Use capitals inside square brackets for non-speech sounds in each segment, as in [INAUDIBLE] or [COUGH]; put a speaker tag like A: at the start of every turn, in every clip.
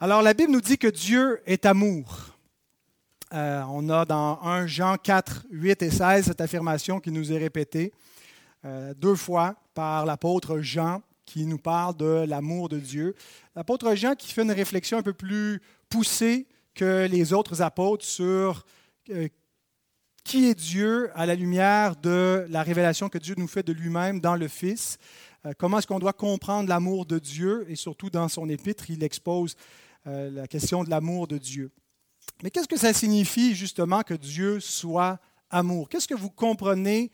A: Alors la Bible nous dit que Dieu est amour. Euh, on a dans 1 Jean 4, 8 et 16 cette affirmation qui nous est répétée euh, deux fois par l'apôtre Jean qui nous parle de l'amour de Dieu. L'apôtre Jean qui fait une réflexion un peu plus poussée que les autres apôtres sur euh, qui est Dieu à la lumière de la révélation que Dieu nous fait de lui-même dans le Fils. comment est-ce qu'on doit comprendre l'amour de Dieu et surtout dans son épître, il expose euh, la question de l'amour de Dieu. Mais qu'est-ce que ça signifie justement que Dieu soit amour? Qu'est-ce que vous comprenez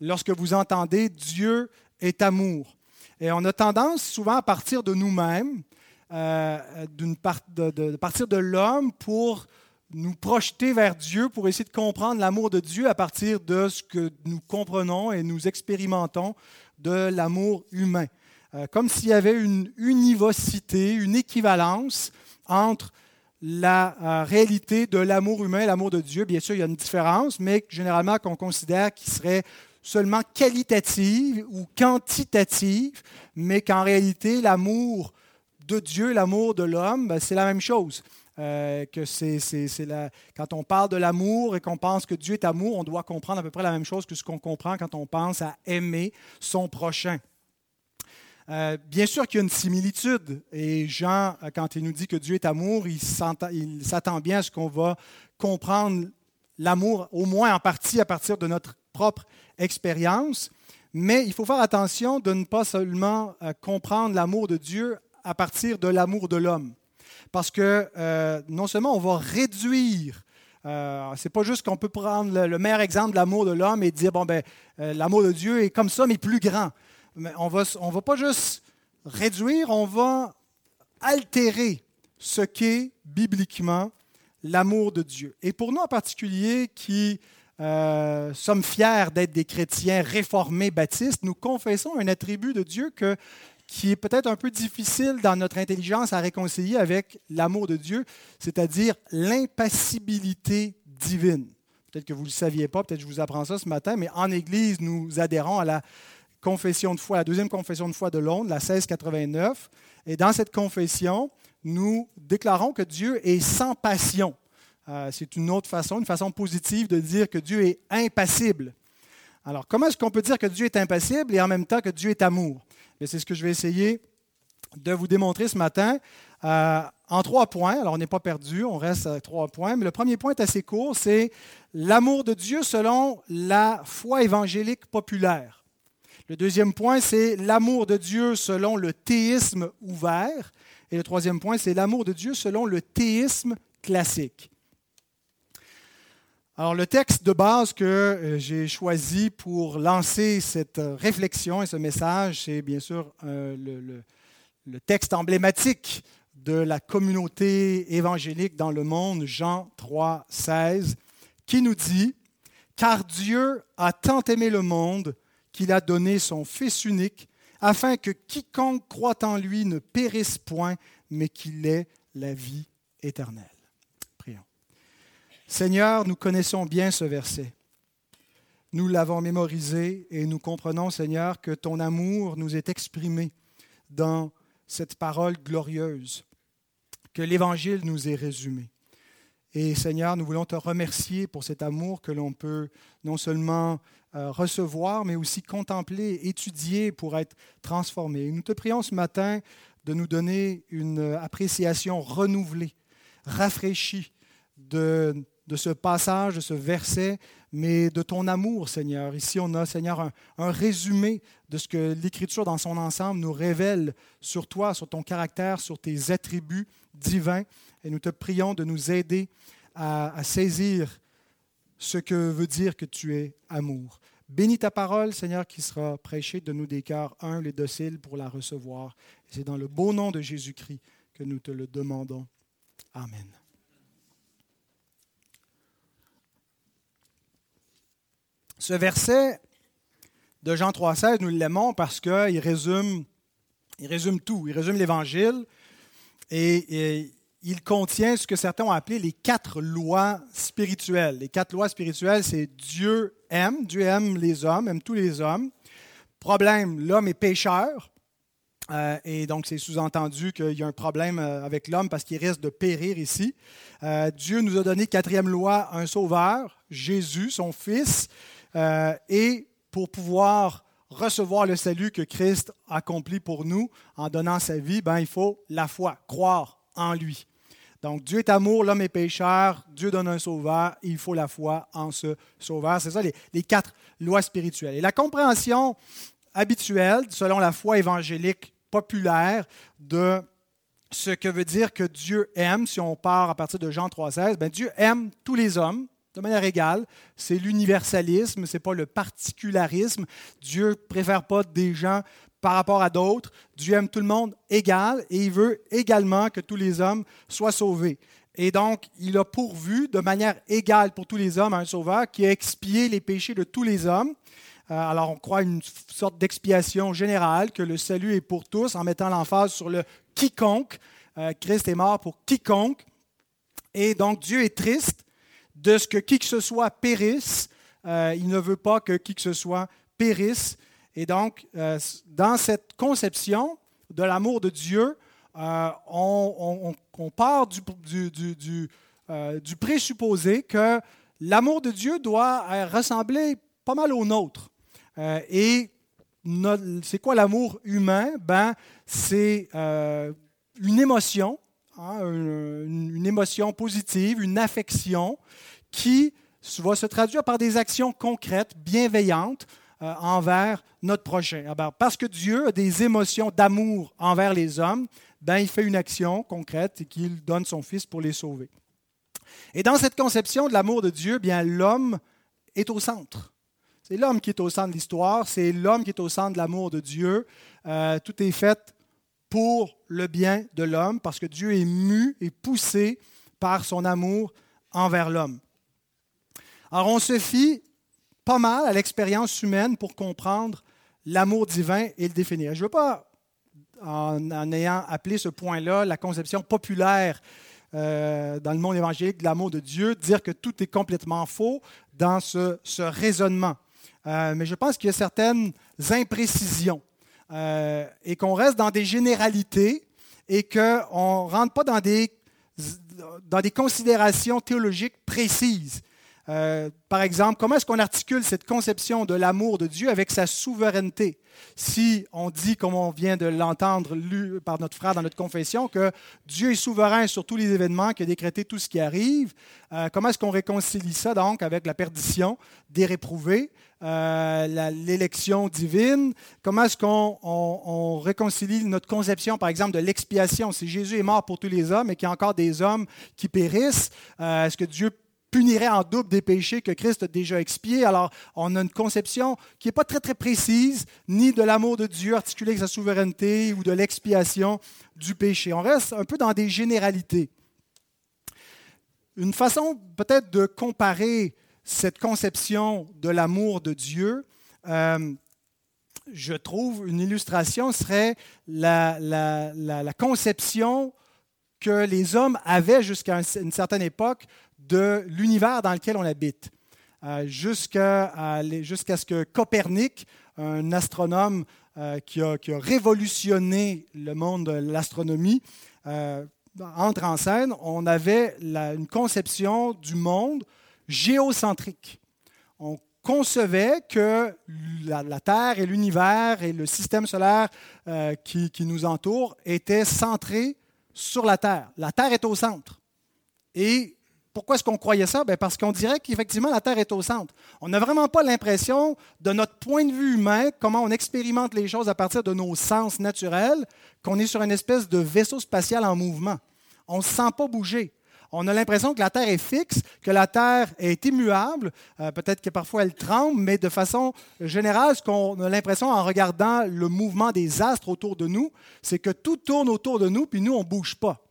A: lorsque vous entendez Dieu est amour? Et on a tendance souvent à partir de nous-mêmes, euh, de, partir de l'homme pour nous projeter vers Dieu, pour essayer de comprendre l'amour de Dieu à partir de ce que nous comprenons et nous expérimentons de l'amour humain. Euh, comme s'il y avait une univocité, une équivalence entre la euh, réalité de l'amour humain et l'amour de Dieu. Bien sûr, il y a une différence, mais généralement qu'on considère qu'il serait seulement qualitative ou quantitative, mais qu'en réalité, l'amour de Dieu, l'amour de l'homme, ben, c'est la même chose. Euh, que c'est, quand on parle de l'amour et qu'on pense que Dieu est amour, on doit comprendre à peu près la même chose que ce qu'on comprend quand on pense à aimer son prochain. Euh, bien sûr qu'il y a une similitude. Et Jean, euh, quand il nous dit que Dieu est amour, il s'attend bien à ce qu'on va comprendre l'amour, au moins en partie à partir de notre propre expérience. Mais il faut faire attention de ne pas seulement euh, comprendre l'amour de Dieu à partir de l'amour de l'homme. Parce que non seulement on va réduire euh, c'est pas juste qu'on peut prendre le, meilleur exemple de l'amour de l'homme et dire bon ben l'amour de Dieu est comme ça mais plus grand mais on va, ne va pas juste réduire, on va altérer ce qu'est bibliquement l'amour de Dieu. Et pour nous en particulier qui euh, sommes fiers d'être des chrétiens réformés baptistes, nous confessons un attribut de Dieu que, qui est peut-être un peu difficile dans notre intelligence à réconcilier avec l'amour de Dieu, c'est-à-dire l'impassibilité divine. Peut-être que vous ne le saviez pas, peut-être que je vous apprends ça ce matin, mais en Église, nous adhérons à la confession de foi, la deuxième confession de foi de Londres, la 1689. Et dans cette confession, nous déclarons que Dieu est sans passion. Euh, c'est une autre façon, une façon positive de dire que Dieu est impassible. Alors, comment est-ce qu'on peut dire que Dieu est impassible et en même temps que Dieu est amour? C'est ce que je vais essayer de vous démontrer ce matin euh, en trois points. Alors, on n'est pas perdu, on reste à trois points. Mais le premier point est assez court, c'est l'amour de Dieu selon la foi évangélique populaire. Le deuxième point, c'est l'amour de Dieu selon le théisme ouvert. Et le troisième point, c'est l'amour de Dieu selon le théisme classique. Alors, le texte de base que euh, j'ai choisi pour lancer cette réflexion et ce message, c'est bien sûr euh, le, le, texte emblématique de la communauté évangélique dans le monde, Jean 3, 16, qui nous dit Car Dieu a tant aimé le monde qu'il a donné son Fils unique, afin que quiconque croit en lui ne périsse point, mais qu'il ait la vie éternelle. Prions. Seigneur, nous connaissons bien ce verset. Nous l'avons mémorisé et nous comprenons, Seigneur, que ton amour nous est exprimé dans cette parole glorieuse, que l'Évangile nous est résumé. Et Seigneur, nous voulons te remercier pour cet amour que l'on peut non seulement recevoir, mais aussi contempler, étudier pour être transformé. nous te prions ce matin de nous donner une appréciation renouvelée, rafraîchie de, de ce passage, de ce verset, mais de ton amour, Seigneur. Ici, on a, Seigneur, un, un résumé de ce que l'Écriture dans son ensemble nous révèle sur toi, sur ton caractère, sur tes attributs divins. Et nous te prions de nous aider à saisir ce que veut dire que tu es amour. Bénis ta parole, Seigneur, qui sera prêchée de nous des cœurs humbles et dociles pour la recevoir. C'est dans le beau nom de Jésus-Christ que nous te le demandons. Amen. Ce verset de Jean 3,16, nous l'aimons parce qu'il résume, il résume tout. Il résume l'Évangile et, et il contient ce que certains ont appelé les quatre lois spirituelles. Les quatre lois spirituelles, c'est Dieu aime, Dieu aime les hommes, aime tous les hommes. Problème, l'homme est pécheur. Euh, et donc, c'est sous-entendu qu'il y a un problème euh, avec l'homme parce qu'il risque de périr ici. Euh, Dieu nous a donné, quatrième loi, un sauveur, Jésus, son Fils. et pour pouvoir recevoir le salut que Christ accomplit pour nous en donnant sa vie, ben, il faut la foi, croire en lui. Donc, Dieu est amour, l'homme est pécheur, Dieu donne un sauveur, il faut la foi en ce sauveur. C'est ça les, les, quatre lois spirituelles. Et la compréhension habituelle, selon la foi évangélique populaire de ce que veut dire que Dieu aime, si on part à partir de Jean 3,16, ben Dieu aime tous les hommes de manière égale. C'est l'universalisme, ce n'est pas le particularisme. Dieu ne préfère pas des gens par rapport à d'autres. Dieu aime tout le monde égal et il veut également que tous les hommes soient sauvés. Et donc, il a pourvu de manière égale pour tous les hommes un sauveur qui a expié les péchés de tous les hommes. Euh, alors, on croit une sorte d'expiation générale, que le salut est pour tous, en mettant l'emphase sur le quiconque. Euh, Christ est mort pour quiconque. Et donc, Dieu est triste de ce que qui que ce soit périsse. Euh, il ne veut pas que qui que ce soit périsse. Et donc, dans cette conception de l'amour de Dieu, on, part du, du présupposé que l'amour de Dieu doit ressembler pas mal au nôtre. Euh, et c'est quoi l'amour humain? Ben, c'est euh, une émotion, hein, une, émotion positive, une affection qui va se traduire par des actions concrètes, bienveillantes euh, envers notre prochain. Ah ben, parce que Dieu a des émotions d'amour envers les hommes, ben, il fait une action concrète et qu'il donne son Fils pour les sauver. Et dans cette conception de l'amour de Dieu, bien l'homme est au centre. C'est l'homme qui est au centre de l'histoire, c'est l'homme qui est au centre de l'amour de Dieu. Euh, tout est fait pour le bien de l'homme, parce que Dieu est mu et poussé par son amour envers l'homme. Alors on se fie pas mal à l'expérience humaine pour comprendre l'amour divin et le définir. Je ne veux pas, en, ayant appelé ce point-là la conception populaire euh, dans le monde évangélique de l'amour de Dieu, dire que tout est complètement faux dans ce raisonnement. Euh, mais je pense qu'il y a certaines imprécisions euh, et qu'on reste dans des généralités et qu'on ne rentre pas dans des, dans des considérations théologiques précises. Euh, par exemple, comment est-ce qu'on articule cette conception de l'amour de Dieu avec sa souveraineté? Si on dit, comme on vient de l'entendre lu par notre frère dans notre confession, que Dieu est souverain sur tous les événements, qu'il a décrété tout ce qui arrive, euh, comment est-ce qu'on réconcilie ça donc avec la perdition des réprouvés, euh, l'élection divine? Comment est-ce qu'on réconcilie notre conception, par exemple, de l'expiation? Si Jésus est mort pour tous les hommes et qu'il y a encore des hommes qui périssent, est-ce que Dieu punirait en double des péchés que Christ a déjà expiés. Alors, on a une conception qui n'est pas très, très précise, ni de l'amour de Dieu articulé avec sa souveraineté ou de l'expiation du péché. On reste un peu dans des généralités. Une façon peut-être de comparer cette conception de l'amour de Dieu, euh, je trouve une illustration serait la, conception que les hommes avaient jusqu'à une certaine époque de l'univers dans lequel on habite. Euh, jusqu'à ce que Copernic, un astronome euh, qui, a, révolutionné le monde de l'astronomie, euh, entre en scène, on avait une conception du monde géocentrique. On concevait que la, Terre et l'univers et le système solaire qui, qui, nous entoure étaient centrés sur la Terre. La Terre est au centre. Et pourquoi est-ce qu'on croyait ça? Ben, parce qu'on dirait qu'effectivement, la Terre est au centre. On n'a vraiment pas l'impression, de notre point de vue humain, comment on expérimente les choses à partir de nos sens naturels, qu'on est sur une espèce de vaisseau spatial en mouvement. On ne se sent pas bouger. On a l'impression que la Terre est fixe, que la Terre est immuable. Euh, peut-être que parfois elle tremble, mais de façon générale, ce qu'on a l'impression en regardant le mouvement des astres autour de nous, c'est que tout tourne autour de nous, puis nous, on ne bouge pas.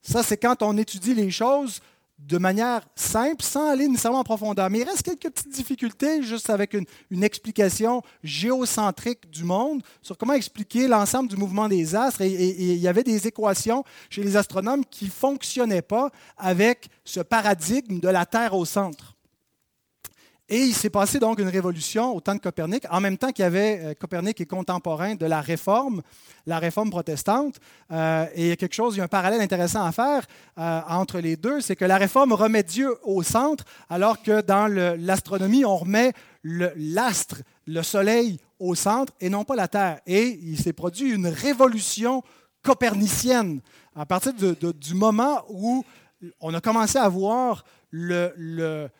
A: Ça, c'est quand on étudie les choses de manière simple, sans aller nécessairement en profondeur. Mais il reste quelques petites difficultés juste avec une, explication géocentrique du monde sur comment expliquer l'ensemble du mouvement des astres. Et, il y avait des équations chez les astronomes qui ne fonctionnaient pas avec ce paradigme de la Terre au centre. Et il s'est passé donc une révolution au temps de Copernic, en même temps qu'il y avait euh, Copernic est contemporain de la réforme, la réforme protestante. Euh, et il y a quelque chose, il y a un parallèle intéressant à faire euh, entre les deux, c'est que la réforme remet Dieu au centre, alors que dans l'astronomie, on remet l'astre, le, soleil au centre et non pas la Terre. Et il s'est produit une révolution copernicienne à partir du moment où on a commencé à voir le, le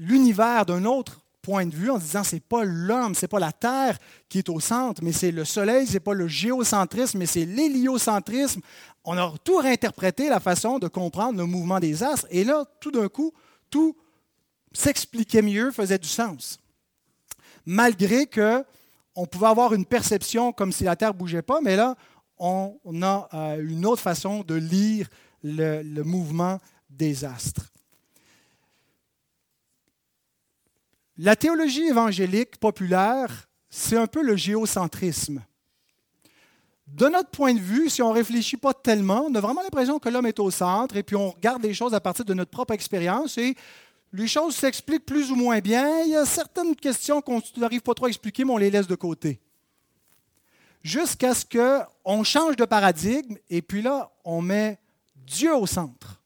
A: l'univers d'un autre point de vue en disant c'est pas l'homme, c'est pas la Terre qui est au centre, mais c'est le Soleil, c'est pas le géocentrisme, mais c'est l'héliocentrisme. On a tout réinterprété la façon de comprendre le mouvement des astres, et là, tout d'un coup, tout s'expliquait mieux, faisait du sens. Malgré que on pouvait avoir une perception comme si la Terre bougeait pas, mais là, on, a euh, une autre façon de lire le mouvement des astres. La théologie évangélique populaire, c'est un peu le géocentrisme. De notre point de vue, si on ne réfléchit pas tellement, on a vraiment l'impression que l'homme est au centre et puis on regarde les choses à partir de notre propre expérience et les choses s'expliquent plus ou moins bien. Il y a certaines questions qu'on n'arrive pas trop à expliquer, mais on les laisse de côté. Jusqu'à ce qu'on change de paradigme et puis là, on met Dieu au centre.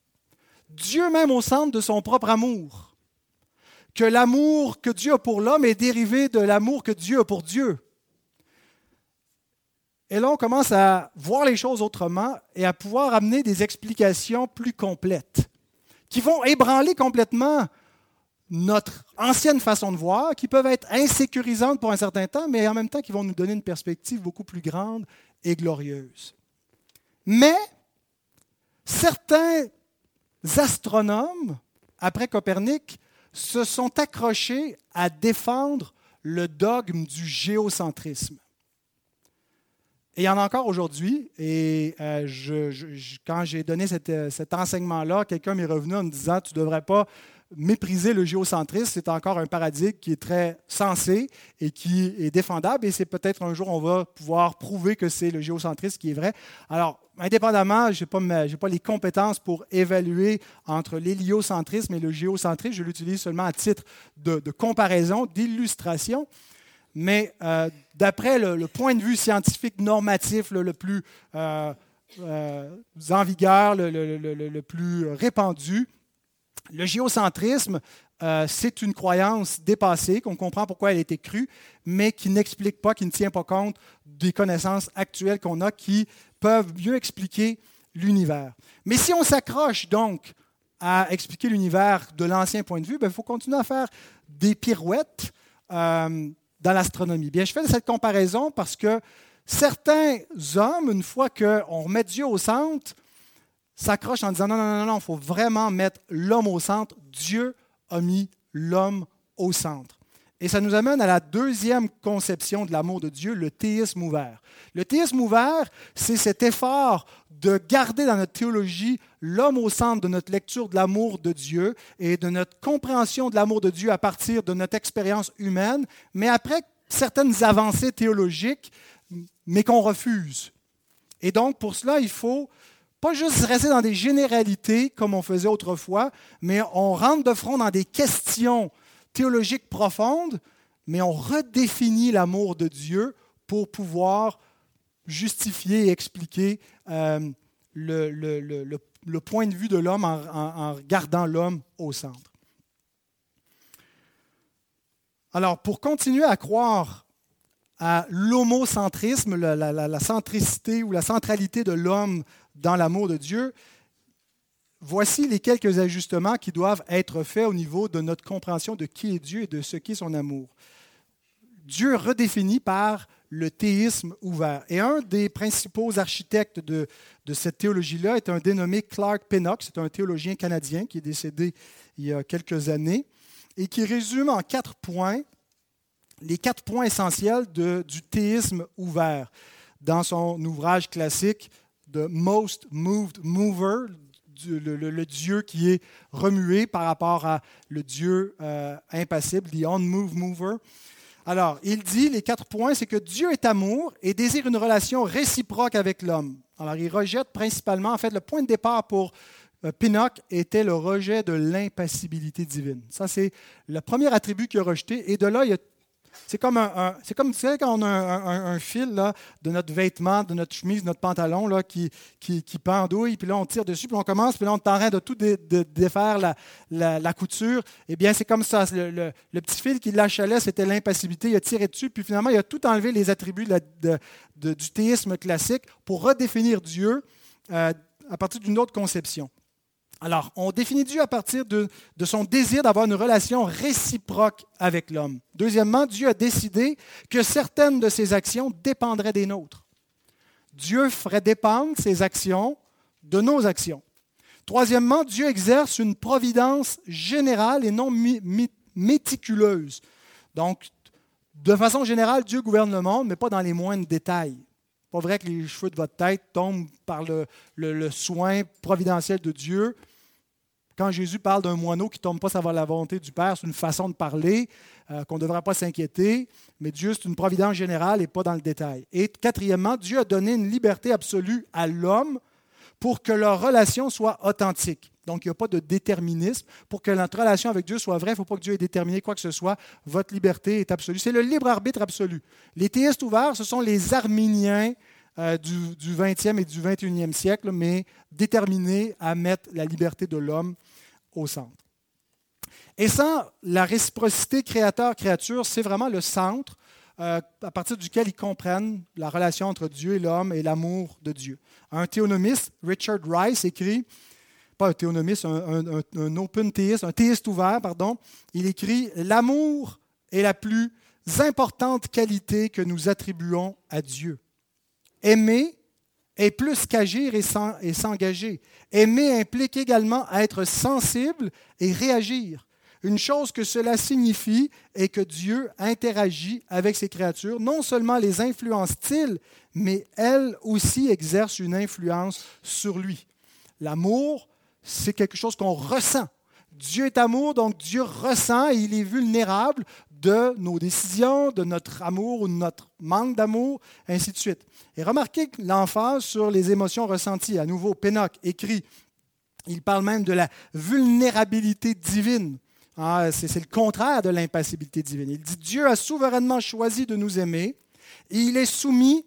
A: Dieu même au centre de son propre amour que l'amour que Dieu a pour l'homme est dérivé de l'amour que Dieu a pour Dieu. Et là, on commence à voir les choses autrement et à pouvoir amener des explications plus complètes, qui vont ébranler complètement notre ancienne façon de voir, qui peuvent être insécurisantes pour un certain temps, mais en même temps qui vont nous donner une perspective beaucoup plus grande et glorieuse. Mais certains astronomes, après Copernic, se sont accrochés à défendre le dogme du géocentrisme. Et il y en a encore aujourd'hui. Et euh, quand j'ai donné euh, cet enseignement-là, quelqu'un m'est revenu en me disant Tu ne devrais pas mépriser le géocentrisme. C'est encore un paradigme qui est très sensé et qui est défendable. Et c'est peut-être un jour on va pouvoir prouver que c'est le géocentrisme qui est vrai. Alors, indépendamment, je n'ai pas, pas, les compétences pour évaluer entre l'héliocentrisme et le géocentrisme. Je l'utilise seulement à titre de, comparaison, d'illustration. Mais euh, d'après le, point de vue scientifique normatif le, plus euh, euh, en vigueur, le, plus répandu, le géocentrisme, c'est une croyance dépassée, qu'on comprend pourquoi elle a été crue, mais qui n'explique pas, qui ne tient pas compte des connaissances actuelles qu'on a qui peuvent mieux expliquer l'univers. Mais si on s'accroche donc à expliquer l'univers de l'ancien point de vue, ben, il faut continuer à faire des pirouettes euh, dans l'astronomie. Bien, je fais cette comparaison parce que certains hommes, une fois qu'on remet Dieu au centre, s'accrochent en disant non, non, non, non, il faut vraiment mettre l'homme au centre. Dieu a mis l'homme au centre. Et ça nous amène à la deuxième conception de l'amour de Dieu, le théisme ouvert. Le théisme ouvert, c'est cet effort de garder dans notre théologie l'homme au centre de notre lecture de l'amour de Dieu et de notre compréhension de l'amour de Dieu à partir de notre expérience humaine, mais après certaines avancées théologiques, mais qu'on refuse. Et donc, pour cela, il faut pas juste rester dans des généralités comme on faisait autrefois, mais on rentre de front dans des questions théologique profonde, mais on redéfinit l'amour de Dieu pour pouvoir justifier et expliquer euh, le, point de vue de l'homme en, regardant l'homme au centre. Alors, pour continuer à croire à l'homocentrisme, la, la, centricité ou la centralité de l'homme dans l'amour de Dieu, Voici les quelques ajustements qui doivent être faits au niveau de notre compréhension de qui est Dieu et de ce qu'est son amour. Dieu redéfini par le théisme ouvert. Et un des principaux architectes de, cette théologie-là est un dénommé Clark Pinnock. C'est un théologien canadien qui est décédé il y a quelques années et qui résume en quatre points les quatre points essentiels du théisme ouvert dans son ouvrage classique The Most Moved Mover, le, Dieu qui est remué par rapport à le Dieu euh, impassible, the unmoved mover. Alors, il dit, les quatre points, c'est que Dieu est amour et désire une relation réciproque avec l'homme. Alors, il rejette principalement, en fait, le point de départ pour euh, Pinocchio était le rejet de l'impassibilité divine. Ça, c'est le premier attribut qu'il a rejeté. Et de là, il a c'est comme, un, c'est comme quand on a un, fil là, de notre vêtement, de notre chemise, de notre pantalon là, qui, qui, pendouille, puis là on tire dessus, puis on commence, puis là on est en train de tout défaire la, la, couture. Eh bien, c'est comme ça. Le, petit fil qui l'achalait, c'était l'impassibilité. Il a tiré dessus, puis finalement, il a tout enlevé les attributs de, du théisme classique pour redéfinir Dieu euh, à partir d'une autre conception. Alors, on définit Dieu à partir de, son désir d'avoir une relation réciproque avec l'homme. Deuxièmement, Dieu a décidé que certaines de ses actions dépendraient des nôtres. Dieu ferait dépendre ses actions de nos actions. Troisièmement, Dieu exerce une providence générale et non méticuleuse. Donc, de façon générale, Dieu gouverne le monde, mais pas dans les moindres détails. Pas vrai que les cheveux de votre tête tombent par le soin providentiel de Dieu. Quand Jésus parle d'un moineau qui ne tombe pas savoir la volonté du Père, c'est une façon de parler euh, qu'on ne devrait pas s'inquiéter, mais Dieu, c'est une providence générale et pas dans le détail. Et quatrièmement, Dieu a donné une liberté absolue à l'homme pour que leur relation soit authentique. Donc, il n'y a pas de déterminisme. Pour que notre relation avec Dieu soit vraie, il ne faut pas que Dieu ait déterminé quoi que ce soit. Votre liberté est absolue. C'est le libre arbitre absolu. Les théistes ouverts, ce sont les arméniens euh, du, du 20e et du 21e siècle, mais déterminés à mettre la liberté de l'homme au centre. Et sans la réciprocité créateur-créature, c'est vraiment le centre euh, à partir duquel ils comprennent la relation entre Dieu et l'homme et l'amour de Dieu. Un théonomiste, Richard Rice, écrit, pas un théonomiste, un, un open théiste, un théiste ouvert, pardon, il écrit L'amour est la plus importante qualité que nous attribuons à Dieu. Aimer est plus qu'agir et s'engager. Aimer implique également être sensible et réagir. Une chose que cela signifie est que Dieu interagit avec ses créatures. Non seulement les influence-t-il, mais elles aussi exercent une influence sur lui. L'amour, c'est quelque chose qu'on ressent. Dieu est amour, donc Dieu ressent et il est vulnérable de nos décisions, de notre amour ou de notre manque d'amour, ainsi de suite. Et remarquez l'emphase sur les émotions ressenties. À nouveau, Pénoc écrit, il parle même de la vulnérabilité divine. Ah, c'est, c'est le contraire de l'impassibilité divine. Il dit, Dieu a souverainement choisi de nous aimer et il est soumis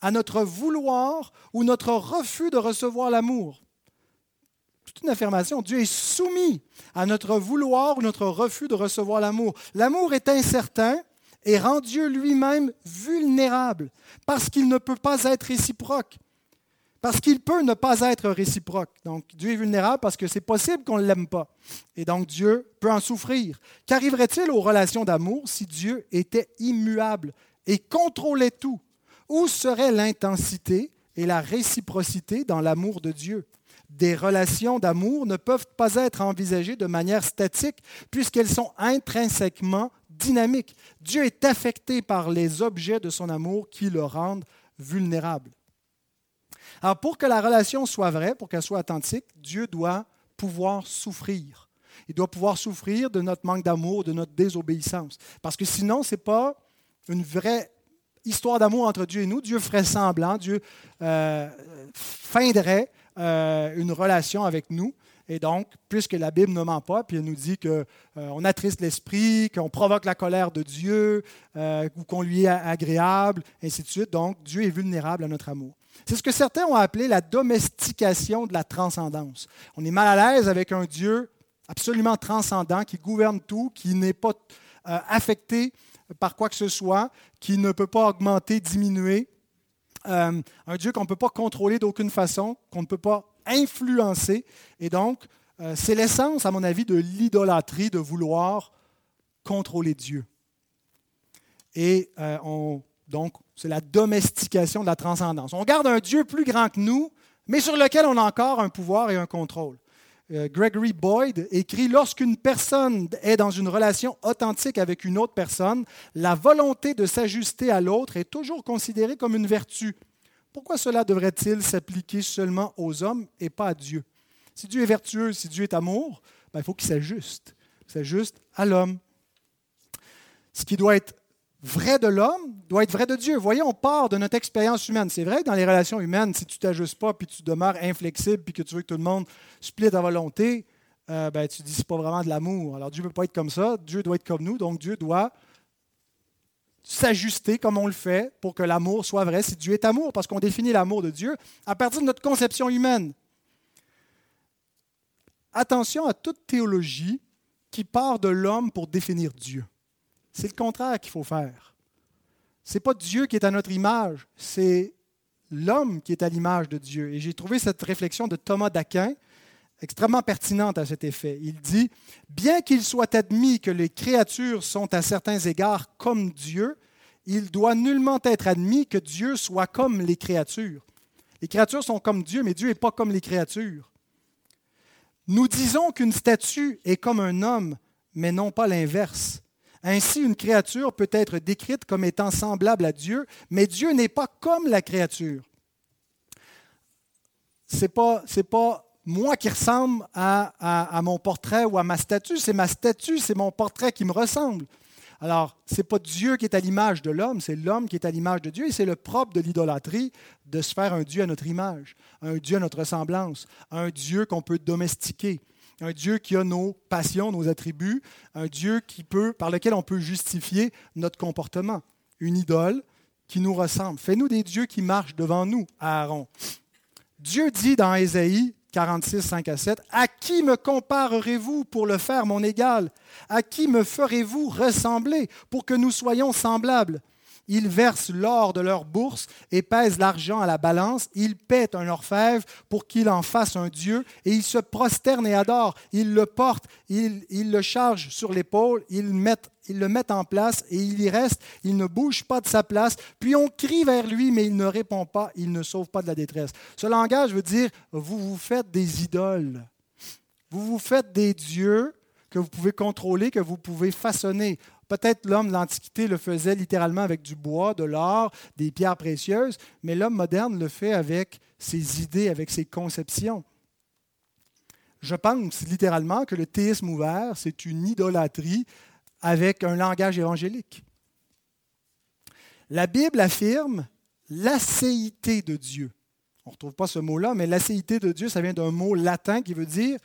A: à notre vouloir ou notre refus de recevoir l'amour toute une affirmation. Dieu est soumis à notre vouloir ou notre refus de recevoir l'amour. L'amour est incertain et rend Dieu lui-même vulnérable parce qu'il ne peut pas être réciproque. Parce qu'il peut ne pas être réciproque. Donc Dieu est vulnérable parce que c'est possible qu'on ne l'aime pas. Et donc Dieu peut en souffrir. Qu'arriverait-il aux relations d'amour si Dieu était immuable et contrôlait tout? Où serait l'intensité et la réciprocité dans l'amour de Dieu? Des relations d'amour ne peuvent pas être envisagées de manière statique puisqu'elles sont intrinsèquement dynamiques. Dieu est affecté par les objets de son amour qui le rendent vulnérable. Alors pour que la relation soit vraie, pour qu'elle soit authentique, Dieu doit pouvoir souffrir. Il doit pouvoir souffrir de notre manque d'amour, de notre désobéissance. Parce que sinon, ce n'est pas une vraie histoire d'amour entre Dieu et nous. Dieu ferait semblant, Dieu euh, feindrait euh, une relation avec nous. Et donc, puisque la Bible ne ment pas, puis elle nous dit qu'on euh, attriste l'esprit, qu'on provoque la colère de Dieu, euh, ou qu'on lui est agréable, ainsi de suite, donc Dieu est vulnérable à notre amour. C'est ce que certains ont appelé la domestication de la transcendance. On est mal à l'aise avec un Dieu absolument transcendant, qui gouverne tout, qui n'est pas affecté par quoi que ce soit, qui ne peut pas augmenter, diminuer. Euh, un Dieu qu'on ne peut pas contrôler d'aucune façon, qu'on ne peut pas influencer. Et donc, euh, c'est l'essence, à mon avis, de l'idolâtrie de vouloir contrôler Dieu. Et euh, on, donc, c'est la domestication de la transcendance. On garde un Dieu plus grand que nous, mais sur lequel on a encore un pouvoir et un contrôle. Gregory Boyd écrit Lorsqu'une personne est dans une relation authentique avec une autre personne, la volonté de s'ajuster à l'autre est toujours considérée comme une vertu. Pourquoi cela devrait-il s'appliquer seulement aux hommes et pas à Dieu? Si Dieu est vertueux, si Dieu est amour, ben, il faut qu'il s'ajuste. S'ajuste à l'homme. Ce qui doit être vrai de l'homme doit être vrai de Dieu. Voyez, on part de notre expérience humaine. C'est vrai que dans les relations humaines, si tu ne t'ajustes pas, puis tu demeures inflexible, puis que tu veux que tout le monde split ta volonté, euh, ben, tu dis pas vraiment de l'amour. Alors Dieu ne peut pas être comme ça. Dieu doit être comme nous. Donc Dieu doit s'ajuster comme on le fait pour que l'amour soit vrai. Si Dieu est amour, parce qu'on définit l'amour de Dieu à partir de notre conception humaine. Attention à toute théologie qui part de l'homme pour définir Dieu. C'est le contraire qu'il faut faire. Ce n'est pas Dieu qui est à notre image, c'est l'homme qui est à l'image de Dieu. Et j'ai trouvé cette réflexion de Thomas d'Aquin extrêmement pertinente à cet effet. Il dit, bien qu'il soit admis que les créatures sont à certains égards comme Dieu, il doit nullement être admis que Dieu soit comme les créatures. Les créatures sont comme Dieu, mais Dieu n'est pas comme les créatures. Nous disons qu'une statue est comme un homme, mais non pas l'inverse. Ainsi, une créature peut être décrite comme étant semblable à Dieu, mais Dieu n'est pas comme la créature. Ce n'est pas, moi qui ressemble à, à, mon portrait ou à ma statue, c'est ma statue, c'est mon portrait qui me ressemble. Alors, ce n'est pas Dieu qui est à l'image de l'homme, c'est l'homme qui est à l'image de Dieu, et c'est le propre de l'idolâtrie de se faire un Dieu à notre image, un Dieu à notre ressemblance, un Dieu qu'on peut domestiquer un Dieu qui a nos passions, nos attributs, un Dieu qui peut, par lequel on peut justifier notre comportement. Une idole qui nous ressemble. Fais-nous des dieux qui marchent devant nous, Aaron. Dieu dit dans Ésaïe 46, 5 à 7, À qui me comparerez-vous pour le faire mon égal? À qui me ferez-vous ressembler pour que nous soyons semblables? Ils versent l'or de leur bourse et pèsent l'argent à la balance. Ils pètent un orfèvre pour qu'il en fasse un dieu et ils se prosternent et adorent. Ils le portent, ils, le chargent sur l'épaule, ils, le mettent en place et il y reste. Il ne bouge pas de sa place. Puis on crie vers lui, mais il ne répond pas. Il ne sauve pas de la détresse. Ce langage veut dire vous vous faites des idoles. Vous vous faites des dieux que vous pouvez contrôler, que vous pouvez façonner. Peut-être l'homme de l'Antiquité le faisait littéralement avec du bois, de l'or, des pierres précieuses, mais l'homme moderne le fait avec ses idées, avec ses conceptions. Je pense littéralement que le théisme ouvert, c'est une idolâtrie avec un langage évangélique. La Bible affirme l'acéité de Dieu. On ne retrouve pas ce mot-là, mais l'acéité de Dieu, ça vient d'un mot latin qui veut dire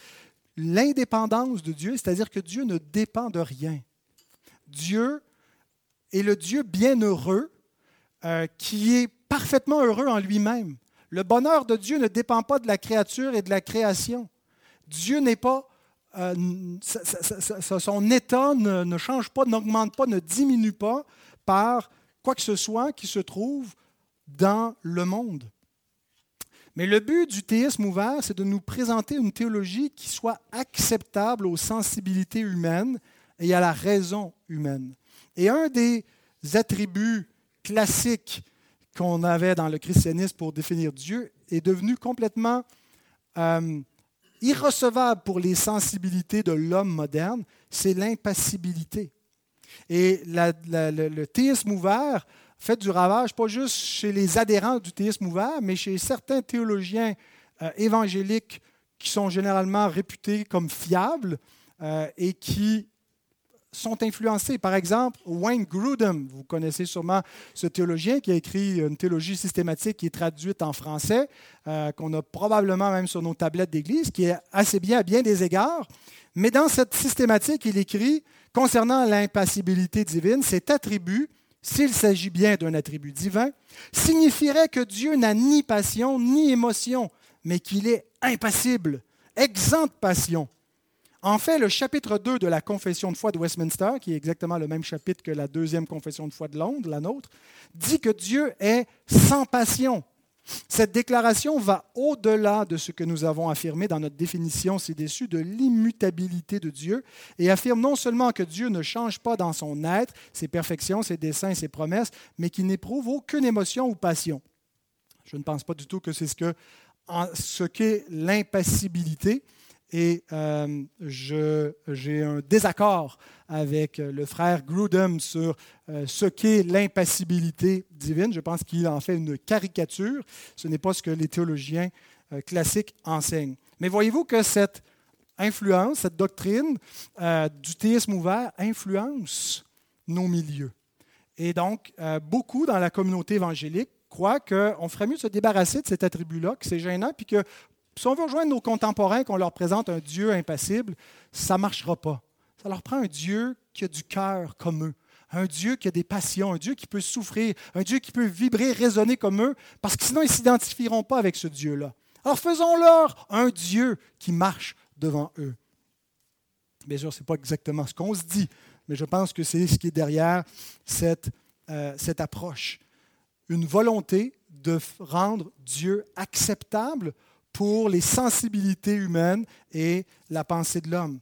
A: l'indépendance de Dieu, c'est-à-dire que Dieu ne dépend de rien. Dieu est le Dieu bienheureux euh, qui est parfaitement heureux en lui-même. Le bonheur de Dieu ne dépend pas de la créature et de la création. Dieu n'est pas... Euh, son état ne, change pas, n'augmente pas, ne diminue pas par quoi que ce soit qui se trouve dans le monde. Mais le but du théisme ouvert, c'est de nous présenter une théologie qui soit acceptable aux sensibilités humaines et à la raison humaine. Et un des attributs classiques qu'on avait dans le christianisme pour définir Dieu est devenu complètement euh, irrecevable pour les sensibilités de l'homme moderne, c'est l'impassibilité. Et le, théisme ouvert fait du ravage, pas juste chez les adhérents du théisme ouvert, mais chez certains théologiens euh, évangéliques qui sont généralement réputés comme fiables euh, et qui sont influencés. Par exemple, Wayne Grudem, vous connaissez sûrement ce théologien qui a écrit une théologie systématique qui est traduite en français, euh, qu'on a probablement même sur nos tablettes d'église, qui est assez bien à bien des égards. Mais dans cette systématique, il écrit concernant l'impassibilité divine, cet attribut, s'il s'agit bien d'un attribut divin, signifierait que Dieu n'a ni passion ni émotion, mais qu'il est impassible, exempt de passion en fait, le chapitre 2 de la Confession de foi de Westminster, qui est exactement le même chapitre que la deuxième Confession de foi de Londres, la nôtre, dit que Dieu est sans passion. Cette déclaration va au-delà de ce que nous avons affirmé dans notre définition ci-dessus de l'immutabilité de Dieu et affirme non seulement que Dieu ne change pas dans son être, ses perfections, ses desseins, ses promesses, mais qu'il n'éprouve aucune émotion ou passion. Je ne pense pas du tout que c'est ce ce qu'est l'impassibilité. Et euh, j'ai un désaccord avec le frère Grudem sur euh, ce qu'est l'impassibilité divine. Je pense qu'il en fait une caricature. Ce n'est pas ce que les théologiens euh, classiques enseignent. Mais voyez-vous que cette influence, cette doctrine du théisme ouvert influence nos milieux. Et donc, euh, beaucoup dans la communauté évangélique croient qu'on ferait mieux de se débarrasser de cet attribut-là, que c'est gênant, puis que si on veut rejoindre nos contemporains, qu'on leur présente un Dieu impassible, ça ne marchera pas. Ça leur prend un Dieu qui a du cœur comme eux, un Dieu qui a des passions, un Dieu qui peut souffrir, un Dieu qui peut vibrer, résonner comme eux, parce que sinon ils ne s'identifieront pas avec ce Dieu-là. Alors faisons-leur un Dieu qui marche devant eux. Bien sûr, ce n'est pas exactement ce qu'on se dit, mais je pense que c'est ce qui est derrière cette, euh, cette approche. Une volonté de rendre Dieu acceptable pour les sensibilités humaines et la pensée de l'homme.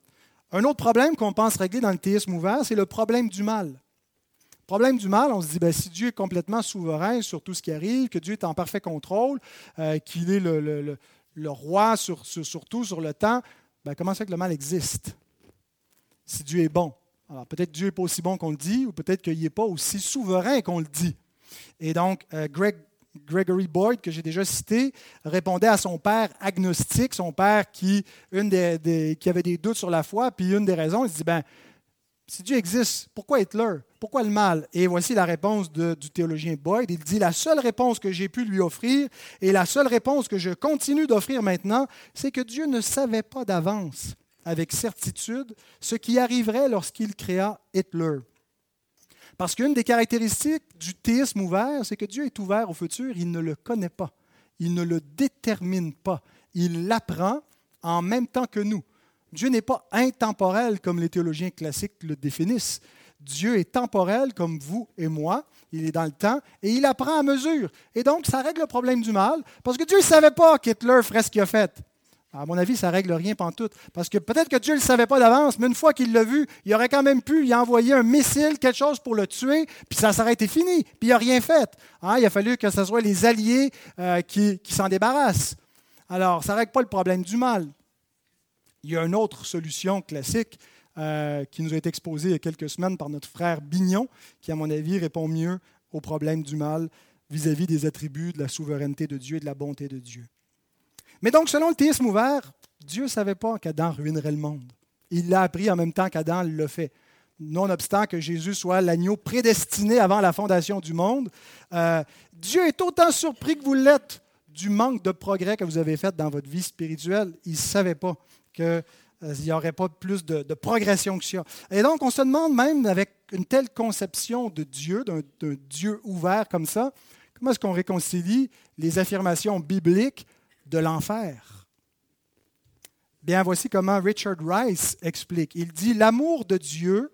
A: Un autre problème qu'on pense régler dans le théisme ouvert, c'est le problème du mal. Le problème du mal, on se dit, ben, si Dieu est complètement souverain sur tout ce qui arrive, que Dieu est en parfait contrôle, euh, qu'il est le, roi sur, tout, sur le temps, ben, comment ça que le mal existe si Dieu est bon? Alors peut-être Dieu n'est pas aussi bon qu'on le dit, ou peut-être qu'il n'est pas aussi souverain qu'on le dit. Et donc, euh, Greg, Gregory Boyd, que j'ai déjà cité, répondait à son père agnostique, son père qui, avait des doutes sur la foi, puis une des raisons, il se dit, ben, si Dieu existe, pourquoi Hitler? Pourquoi le mal? Et voici la réponse du théologien Boyd. Il dit, la seule réponse que j'ai pu lui offrir, et la seule réponse que je continue d'offrir maintenant, c'est que Dieu ne savait pas d'avance avec certitude ce qui arriverait lorsqu'il créa Hitler. Parce qu'une des caractéristiques du théisme ouvert, c'est que Dieu est ouvert au futur, il ne le connaît pas, il ne le détermine pas, il l'apprend en même temps que nous. Dieu n'est pas intemporel comme les théologiens classiques le définissent. Dieu est temporel comme vous et moi, il est dans le temps et il apprend à mesure. Et donc, ça règle le problème du mal, parce que Dieu ne savait pas qu'Hitler ferait ce qu'il a fait. À mon avis, ça règle rien tout, Parce que peut-être que Dieu ne le savait pas d'avance, mais une fois qu'il l'a vu, il aurait quand même pu y envoyer un missile, quelque chose pour le tuer, puis ça serait été fini. Puis il n'a rien fait. Hein, il a fallu que ce soit les alliés euh, qui, s'en débarrassent. Alors, ça ne règle pas le problème du mal. Il y a une autre solution classique euh, qui nous a été exposée il y a quelques semaines par notre frère Bignon, qui, à mon avis, répond mieux au problème du mal vis à -vis des attributs de la souveraineté de Dieu et de la bonté de Dieu. Mais donc, selon le théisme ouvert, Dieu ne savait pas qu'Adam ruinerait le monde. Il l'a appris en même temps qu'Adam le fait. Nonobstant que Jésus soit l'agneau prédestiné avant la fondation du monde, euh, Dieu est autant surpris que vous l'êtes du manque de progrès que vous avez fait dans votre vie spirituelle. Il ne savait pas qu'il euh, n'y aurait pas plus de, progression que ça. Et donc, on se demande même, avec une telle conception de Dieu, d'un Dieu ouvert comme ça, comment est-ce qu'on réconcilie les affirmations bibliques l'enfer. Bien, voici comment Richard Rice explique. Il dit, L'amour de Dieu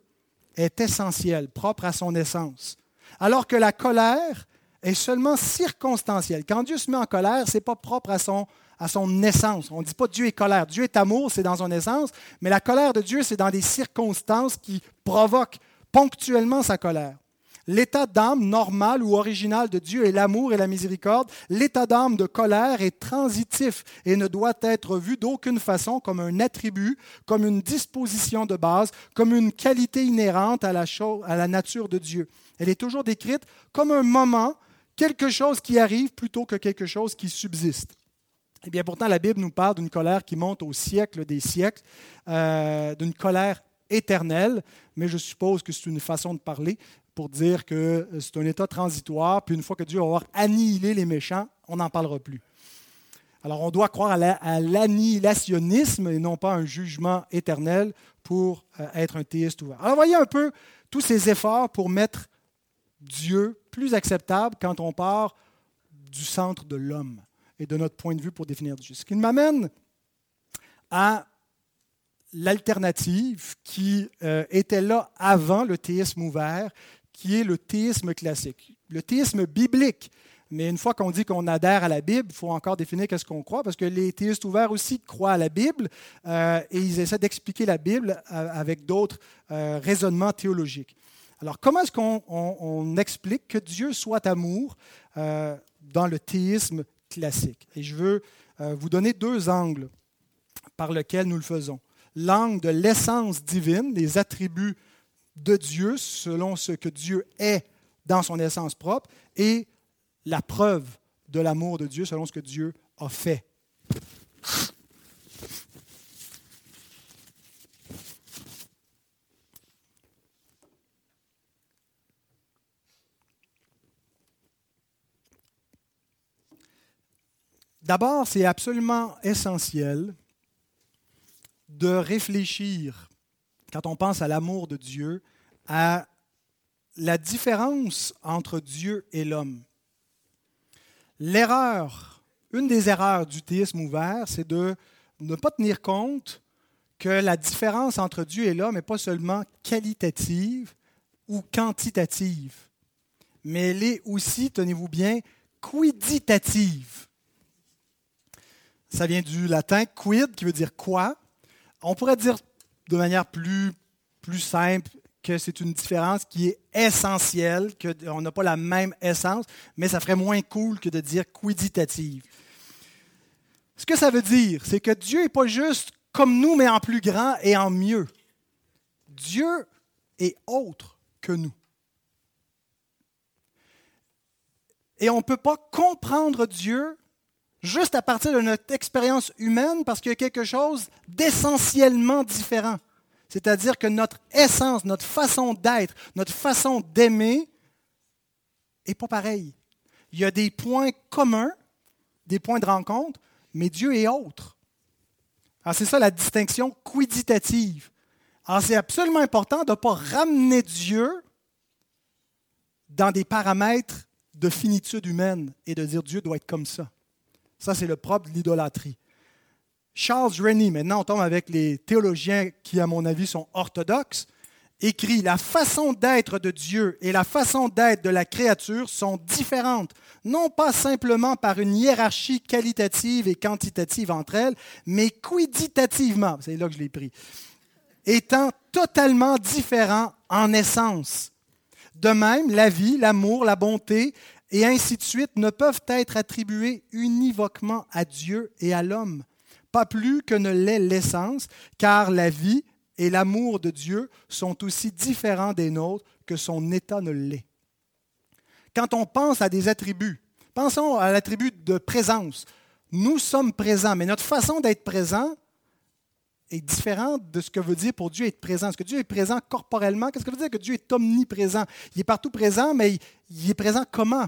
A: est essentiel, propre à son essence, alors que la colère est seulement circonstancielle. Quand Dieu se met en colère, ce n'est pas propre à son, à son essence. On ne dit pas Dieu est colère. Dieu est amour, c'est dans son essence, mais la colère de Dieu, c'est dans des circonstances qui provoquent ponctuellement sa colère. L'état d'âme normal ou original de Dieu est l'amour et la miséricorde. L'état d'âme de colère est transitif et ne doit être vu d'aucune façon comme un attribut, comme une disposition de base, comme une qualité inhérente à la, nature de Dieu. Elle est toujours décrite comme un moment, quelque chose qui arrive plutôt que quelque chose qui subsiste. Eh bien, pourtant, la Bible nous parle d'une colère qui monte au siècle des siècles, euh, d'une colère éternelle, mais je suppose que c'est une façon de parler pour dire que c'est un état transitoire, puis une fois que Dieu va avoir annihilé les méchants, on n'en parlera plus. Alors on doit croire à l'annihilationnisme et non pas un jugement éternel pour euh, être un théiste ouvert. Alors voyez un peu tous ces efforts pour mettre Dieu plus acceptable quand on part du centre de l'homme et de notre point de vue pour définir Dieu. Ce qui m'amène à l'alternative qui euh, était là avant le théisme ouvert, qui est le théisme classique. Le théisme biblique. Mais une fois qu'on dit qu'on adhère à la Bible, il faut encore définir qu'est-ce qu'on croit, parce que les théistes ouverts aussi croient à la Bible euh, et ils essaient d'expliquer la Bible euh, avec d'autres euh, raisonnements théologiques. Alors, comment est-ce qu'on explique que Dieu soit amour dans le théisme classique? Et je veux vous donner deux angles par lesquels nous le faisons. L'angle de l'essence divine, les attributs de Dieu selon ce que Dieu est dans son essence propre et la preuve de l'amour de Dieu selon ce que Dieu a fait. D'abord, c'est absolument essentiel de réfléchir quand on pense à l'amour de Dieu, à la différence entre Dieu et l'homme. L'erreur, une des erreurs du théisme ouvert, c'est de ne pas tenir compte que la différence entre Dieu et l'homme n'est pas seulement qualitative ou quantitative, mais elle est aussi, tenez-vous bien, quiditative. Ça vient du latin quid, qui veut dire quoi? On pourrait dire de manière plus, simple que c'est une différence qui est essentielle, qu'on n'a pas la même essence, mais ça ferait moins cool que de dire quiditative. Ce que ça veut dire, c'est que Dieu n'est pas juste comme nous, mais en plus grand et en mieux. Dieu est autre que nous. Et on ne peut pas comprendre Dieu juste à partir de notre expérience humaine parce qu'il y a quelque chose d'essentiellement différent. C'est-à-dire que notre essence, notre façon d'être, notre façon d'aimer n'est pas pareille. Il y a des points communs, des points de rencontre, mais Dieu est autre. Alors c'est ça la distinction quiditative. Alors c'est absolument important de ne pas ramener Dieu dans des paramètres de finitude humaine et de dire Dieu doit être comme ça. Ça, c'est le propre de l'idolâtrie. Charles Rennie, maintenant on tombe avec les théologiens qui, à mon avis, sont orthodoxes, écrit La façon d'être de Dieu et la façon d'être de la créature sont différentes, non pas simplement par une hiérarchie qualitative et quantitative entre elles, mais quiditativement, c'est là que je l'ai pris, étant totalement différents en essence. De même, la vie, l'amour, la bonté et ainsi de suite ne peuvent être attribués univoquement à Dieu et à l'homme, pas plus que ne l'est l'essence, car la vie et l'amour de Dieu sont aussi différents des nôtres que son état ne l'est. Quand on pense à des attributs, pensons à l'attribut de présence. Nous sommes présents, mais notre façon d'être présent est différente de ce que veut dire pour Dieu être présent. Est-ce que Dieu est présent corporellement? Qu'est-ce que veut dire que Dieu est omniprésent? Il est partout présent, mais il est présent comment?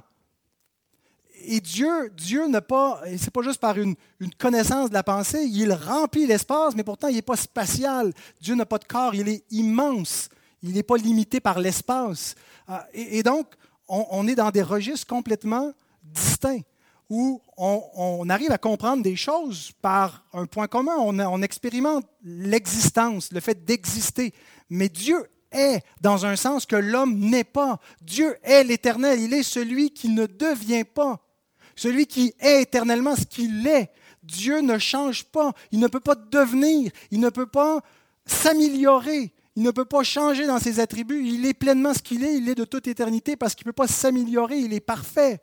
A: et Dieu, Dieu n'est pas, c'est pas juste par une, connaissance de la pensée, il remplit l'espace, mais pourtant il n'est pas spatial. Dieu n'a pas de corps, il est immense. Il n'est pas limité par l'espace. Ah, et, donc, on, est dans des registres complètement distincts où on, arrive à comprendre des choses par un point commun. On, expérimente l'existence, le fait d'exister. Mais Dieu est dans un sens que l'homme n'est pas. Dieu est l'éternel. Il est celui qui ne devient pas celui qui est éternellement ce qu'il est. Dieu ne change pas, il ne peut pas devenir, il ne peut pas s'améliorer, il ne peut pas changer dans ses attributs, il est pleinement ce qu'il est, il est de toute éternité parce qu'il ne peut pas s'améliorer, il est parfait.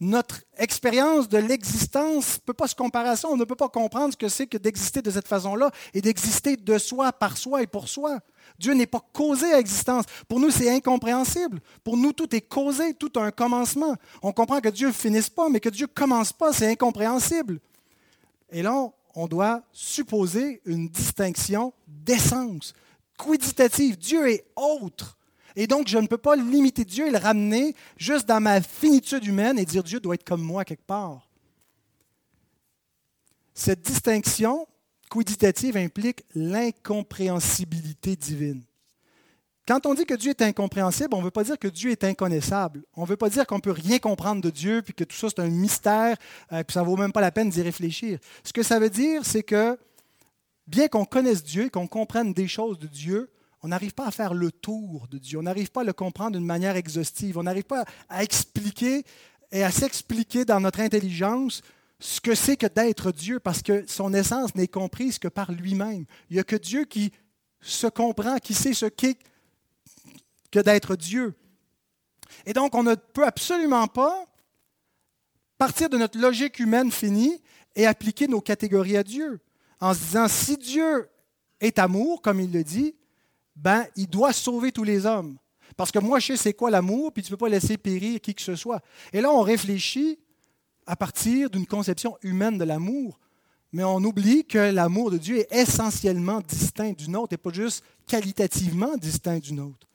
A: Notre expérience de l'existence ne peut pas se comparer à ça, on ne peut pas comprendre ce que c'est que d'exister de cette façon-là et d'exister de soi, par soi et pour soi. Dieu n'est pas causé à existence. Pour nous, c'est incompréhensible. Pour nous, tout est causé, tout a un commencement. On comprend que Dieu ne finisse pas, mais que Dieu ne commence pas, c'est incompréhensible. Et là, on doit supposer une distinction d'essence, quiditative. Dieu est autre. Et donc, je ne peux pas limiter Dieu et le ramener juste dans ma finitude humaine et dire Dieu doit être comme moi quelque part. Cette distinction quiditative implique l'incompréhensibilité divine. Quand on dit que Dieu est incompréhensible, on ne veut pas dire que Dieu est inconnaissable. On ne veut pas dire qu'on ne peut rien comprendre de Dieu, puis que tout ça c'est un mystère, euh, puis ça ne vaut même pas la peine d'y réfléchir. Ce que ça veut dire, c'est que bien qu'on connaisse Dieu qu'on comprenne des choses de Dieu, on n'arrive pas à faire le tour de Dieu. On n'arrive pas à le comprendre d'une manière exhaustive. On n'arrive pas à expliquer et à s'expliquer dans notre intelligence ce que c'est que d'être Dieu, parce que son essence n'est comprise que par lui-même. Il n'y a que Dieu qui se comprend, qui sait ce qu'est que d'être Dieu. Et donc, on ne peut absolument pas partir de notre logique humaine finie et appliquer nos catégories à Dieu, en se disant, si Dieu est amour, comme il le dit, ben, il doit sauver tous les hommes. Parce que moi, je sais c'est quoi l'amour, puis tu ne peux pas laisser périr qui que ce soit. Et là, on réfléchit à partir d'une conception humaine de l'amour, mais on oublie que l'amour de Dieu est essentiellement distinct du nôtre et pas juste qualitativement distinct du nôtre.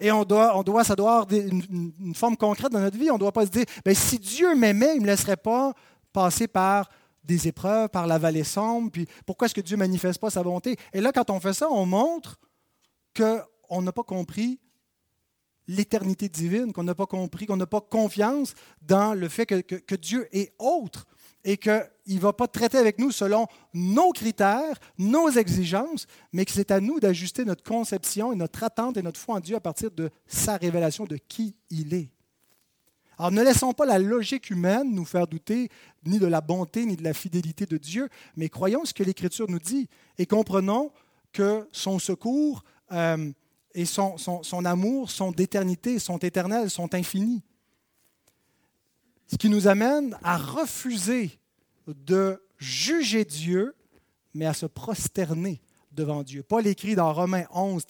A: Et on doit, on doit, ça doit avoir une, forme concrète dans notre vie. On ne doit pas se dire, ben, si Dieu m'aimait, il ne me laisserait pas passer par des épreuves, par la vallée sombre, puis pourquoi est-ce que Dieu ne manifeste pas sa volonté? Et là, quand on fait ça, on montre qu'on n'a pas compris l'éternité divine, qu'on n'a pas compris, qu'on n'a pas confiance dans le fait que, Dieu est autre et qu'il ne va pas traiter avec nous selon nos critères, nos exigences, mais que c'est à nous d'ajuster notre conception et notre attente et notre foi en Dieu à partir de sa révélation de qui il est. Alors ne laissons pas la logique humaine nous faire douter ni de la bonté ni de la fidélité de Dieu, mais croyons ce que l'Écriture nous dit et comprenons que son secours euh, et son, son amour sont d'éternité, sont éternels, sont infinis. Ce qui nous amène à refuser de juger Dieu, mais à se prosterner devant Dieu. Paul écrit dans Romains 11,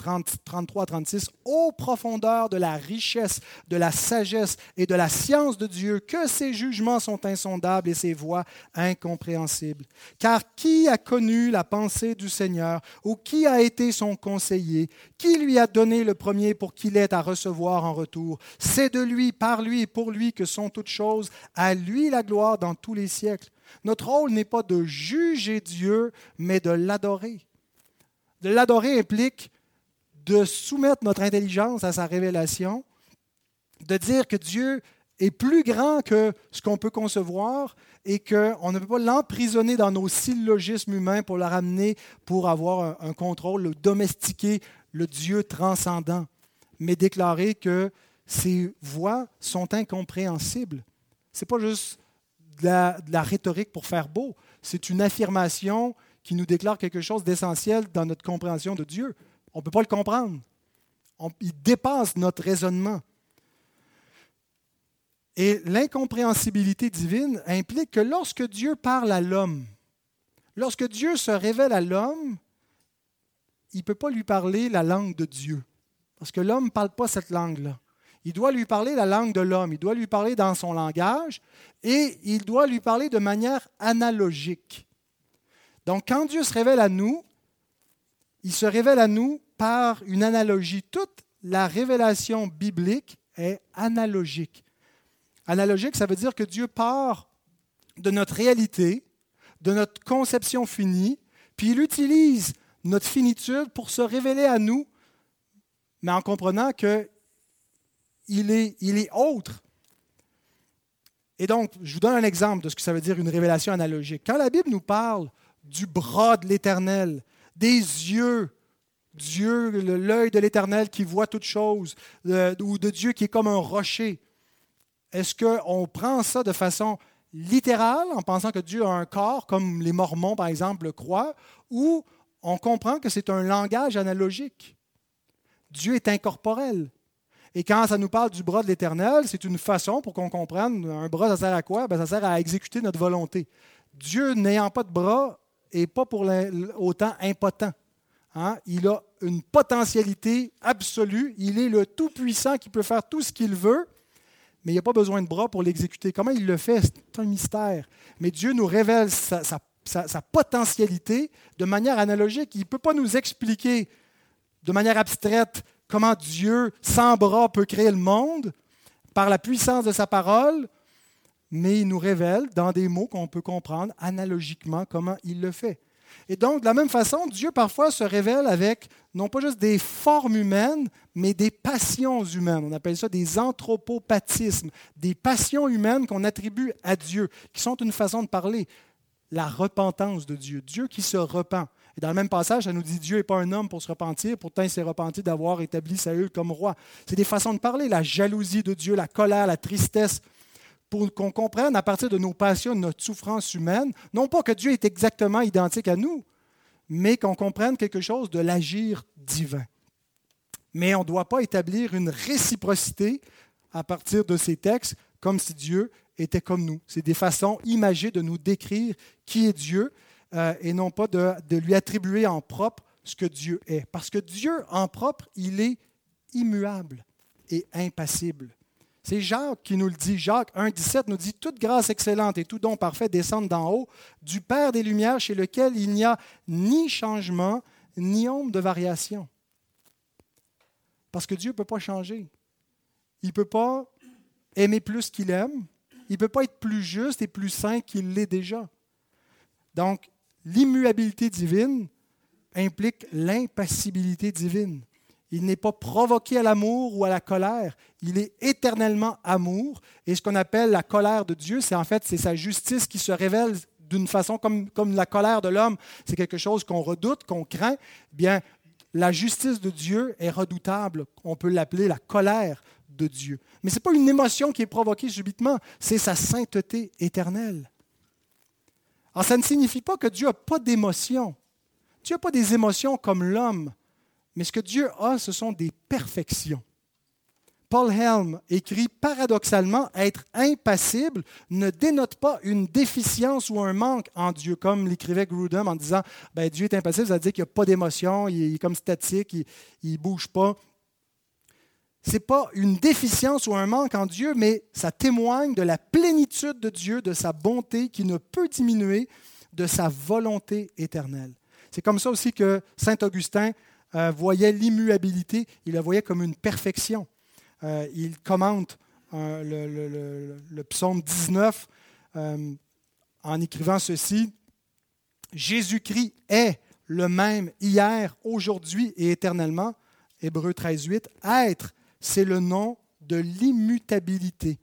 A: 33, 36, Ô profondeur de la richesse, de la sagesse et de la science de Dieu, que ses jugements sont insondables et ses voies incompréhensibles. Car qui a connu la pensée du Seigneur ou qui a été son conseiller Qui lui a donné le premier pour qu'il ait à recevoir en retour C'est de lui, par lui et pour lui que sont toutes choses. À lui la gloire dans tous les siècles. Notre rôle n'est pas de juger Dieu, mais de l'adorer. De l'adorer implique de soumettre notre intelligence à sa révélation, de dire que Dieu est plus grand que ce qu'on peut concevoir et qu'on ne peut pas l'emprisonner dans nos syllogismes humains pour le ramener, pour avoir un, contrôle, le domestiquer le Dieu transcendant, mais déclarer que ses voix sont incompréhensibles. Ce n'est pas juste de la rhétorique pour faire beau, c'est une affirmation qui nous déclare quelque chose d'essentiel dans notre compréhension de Dieu. On ne peut pas le comprendre. il dépasse notre raisonnement. Et l'incompréhensibilité divine implique que lorsque Dieu parle à l'homme, lorsque Dieu se révèle à l'homme, il ne peut pas lui parler la langue de Dieu. Parce que l'homme ne parle pas cette langue-là. Il doit lui parler la langue de l'homme, il doit lui parler dans son langage et il doit lui parler de manière analogique. Donc, quand Dieu se révèle à nous, il se révèle à nous par une analogie. Toute la révélation biblique est analogique. Analogique, ça veut dire que Dieu part de notre réalité, de notre conception finie, puis il utilise notre finitude pour se révéler à nous, mais en comprenant qu'il est, est autre. Et donc, je vous donne un exemple de ce que ça veut dire une révélation analogique. Quand la Bible nous parle du bras de l'Éternel, des yeux, Dieu, l'œil de l'Éternel qui voit toutes choses, ou de Dieu qui est comme un rocher. Est-ce qu'on prend ça de façon littérale, en pensant que Dieu a un corps, comme les Mormons, par exemple, le croient, ou on comprend que c'est un langage analogique? Dieu est incorporel. Et quand ça nous parle du bras de l'Éternel, c'est une façon pour qu'on comprenne, un bras, ça sert à quoi? Ben, ça sert à exécuter notre volonté. Dieu n'ayant pas de bras, et pas pour autant impotent. Hein? Il a une potentialité absolue. Il est le Tout-Puissant qui peut faire tout ce qu'il veut, mais il n'y a pas besoin de bras pour l'exécuter. Comment il le fait, c'est un mystère. Mais Dieu nous révèle sa, sa potentialité de manière analogique. Il ne peut pas nous expliquer de manière abstraite comment Dieu, sans bras, peut créer le monde par la puissance de sa parole mais il nous révèle dans des mots qu'on peut comprendre analogiquement comment il le fait. Et donc, de la même façon, Dieu parfois se révèle avec non pas juste des formes humaines, mais des passions humaines. On appelle ça des anthropopathismes, des passions humaines qu'on attribue à Dieu, qui sont une façon de parler. La repentance de Dieu, Dieu qui se repent. Et dans le même passage, ça nous dit Dieu n'est pas un homme pour se repentir, pourtant il s'est repenti d'avoir établi Saül comme roi. C'est des façons de parler, la jalousie de Dieu, la colère, la tristesse, pour qu'on comprenne à partir de nos passions, de notre souffrance humaine, non pas que Dieu est exactement identique à nous, mais qu'on comprenne quelque chose de l'agir divin. Mais on ne doit pas établir une réciprocité à partir de ces textes comme si Dieu était comme nous. C'est des façons imagées de nous décrire qui est Dieu euh, et non pas de, de lui attribuer en propre ce que Dieu est. Parce que Dieu en propre, il est immuable et impassible. C'est Jacques qui nous le dit. Jacques 1,17 nous dit Toute grâce excellente et tout don parfait descendent d'en haut, du Père des Lumières, chez lequel il n'y a ni changement, ni ombre de variation. Parce que Dieu ne peut pas changer. Il ne peut pas aimer plus qu'il aime. Il ne peut pas être plus juste et plus saint qu'il l'est déjà. Donc, l'immuabilité divine implique l'impassibilité divine. Il n'est pas provoqué à l'amour ou à la colère. Il est éternellement amour. Et ce qu'on appelle la colère de Dieu, c'est en fait c'est sa justice qui se révèle d'une façon comme, la colère de l'homme. C'est quelque chose qu'on redoute, qu'on craint. Eh bien, la justice de Dieu est redoutable. On peut l'appeler la colère de Dieu. Mais ce n'est pas une émotion qui est provoquée subitement, c'est sa sainteté éternelle. Alors, ça ne signifie pas que Dieu n'a pas d'émotions. Dieu n'a pas des émotions comme l'homme. Mais ce que Dieu a, ce sont des perfections. Paul Helm écrit paradoxalement, être impassible ne dénote pas une déficience ou un manque en Dieu, comme l'écrivait Grudem en disant ben, Dieu est impassible, ça veut dire qu'il n'y a pas d'émotion, il est comme statique, il ne bouge pas. Ce n'est pas une déficience ou un manque en Dieu, mais ça témoigne de la plénitude de Dieu, de sa bonté qui ne peut diminuer, de sa volonté éternelle. C'est comme ça aussi que Saint Augustin euh, voyait l'immuabilité, il la voyait comme une perfection. Euh, il commente euh, le, psaume 19 en écrivant ceci. Jésus-Christ est le même hier, aujourd'hui et éternellement. Hébreu 13, 8. Être, c'est le nom de l'immutabilité.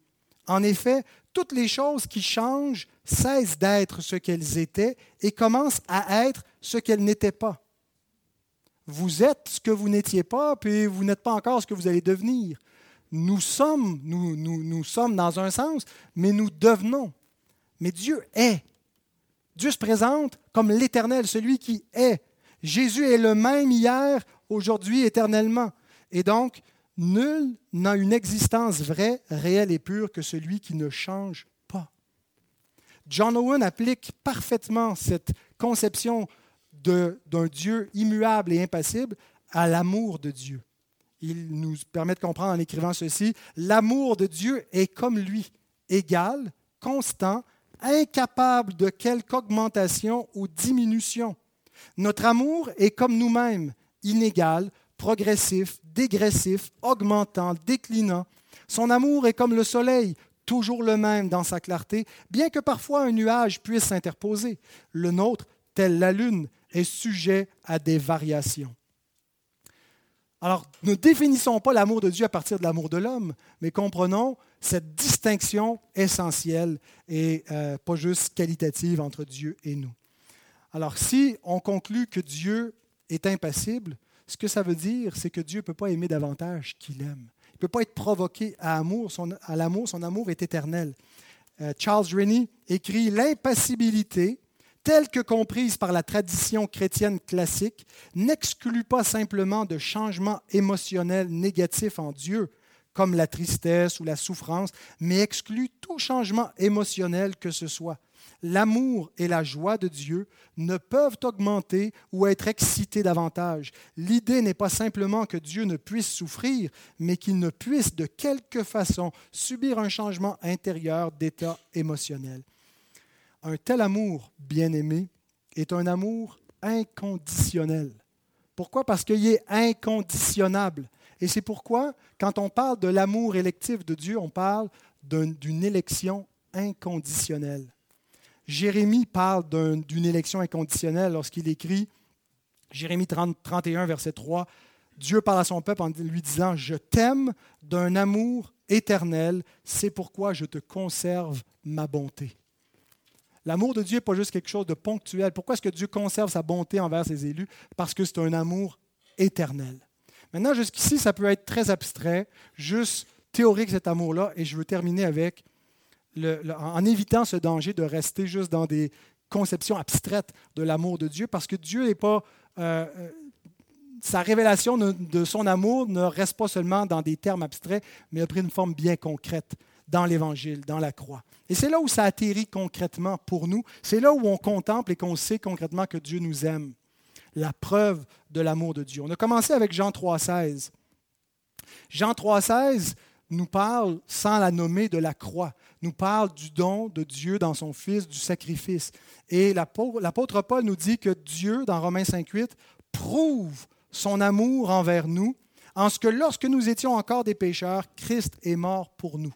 A: En effet, toutes les choses qui changent cessent d'être ce qu'elles étaient et commencent à être ce qu'elles n'étaient pas. Vous êtes ce que vous n'étiez pas, puis vous n'êtes pas encore ce que vous allez devenir. Nous sommes, nous, sommes dans un sens, mais nous devenons. Mais Dieu est. Dieu se présente comme l'Éternel, celui qui est. Jésus est le même hier, aujourd'hui, éternellement. Et donc, nul n'a une existence vraie, réelle et pure que celui qui ne change pas. John Owen applique parfaitement cette conception d'un Dieu immuable et impassible à l'amour de Dieu. Il nous permet de comprendre en écrivant ceci, l'amour de Dieu est comme lui, égal, constant, incapable de quelque augmentation ou diminution. Notre amour est comme nous-mêmes, inégal, progressif, dégressif, augmentant, déclinant. Son amour est comme le soleil, toujours le même dans sa clarté, bien que parfois un nuage puisse s'interposer. Le nôtre, tel la lune, est sujet à des variations. Alors, ne définissons pas l'amour de Dieu à partir de l'amour de l'homme, mais comprenons cette distinction essentielle et euh, pas juste qualitative entre Dieu et nous. Alors, si on conclut que Dieu est impassible, ce que ça veut dire, c'est que Dieu ne peut pas aimer davantage qu'il aime. Il ne peut pas être provoqué à, amour, à l'amour, son amour est éternel. Euh, Charles Rennie écrit L'impassibilité telle que comprise par la tradition chrétienne classique, n'exclut pas simplement de changements émotionnels négatifs en Dieu, comme la tristesse ou la souffrance, mais exclut tout changement émotionnel que ce soit. L'amour et la joie de Dieu ne peuvent augmenter ou être excités davantage. L'idée n'est pas simplement que Dieu ne puisse souffrir, mais qu'il ne puisse de quelque façon subir un changement intérieur d'état émotionnel. Un tel amour, bien-aimé, est un amour inconditionnel. Pourquoi? Parce qu'il est inconditionnable. Et c'est pourquoi, quand on parle de l'amour électif de Dieu, on parle d'une élection inconditionnelle. Jérémie parle d'une élection inconditionnelle lorsqu'il écrit, Jérémie 30, 31, verset 3, Dieu parle à son peuple en lui disant, Je t'aime d'un amour éternel, c'est pourquoi je te conserve ma bonté. L'amour de Dieu n'est pas juste quelque chose de ponctuel. Pourquoi est-ce que Dieu conserve sa bonté envers ses élus? Parce que c'est un amour éternel. Maintenant, jusqu'ici, ça peut être très abstrait, juste théorique cet amour-là, et je veux terminer avec, en évitant ce danger de rester juste dans des conceptions abstraites de l'amour de Dieu, parce que Dieu n'est pas... Euh, euh, sa révélation de son amour ne reste pas seulement dans des termes abstraits, mais a pris une forme bien concrète dans l'Évangile, dans la croix. Et c'est là où ça atterrit concrètement pour nous. C'est là où on contemple et qu'on sait concrètement que Dieu nous aime. La preuve de l'amour de Dieu. On a commencé avec Jean 3,16. Jean 3,16 nous parle, sans la nommer, de la croix, nous parle du don de Dieu dans son Fils, du sacrifice. Et l'apôtre Paul nous dit que Dieu, dans Romains 5,8, prouve son amour envers nous en ce que lorsque nous étions encore des pécheurs, Christ est mort pour nous.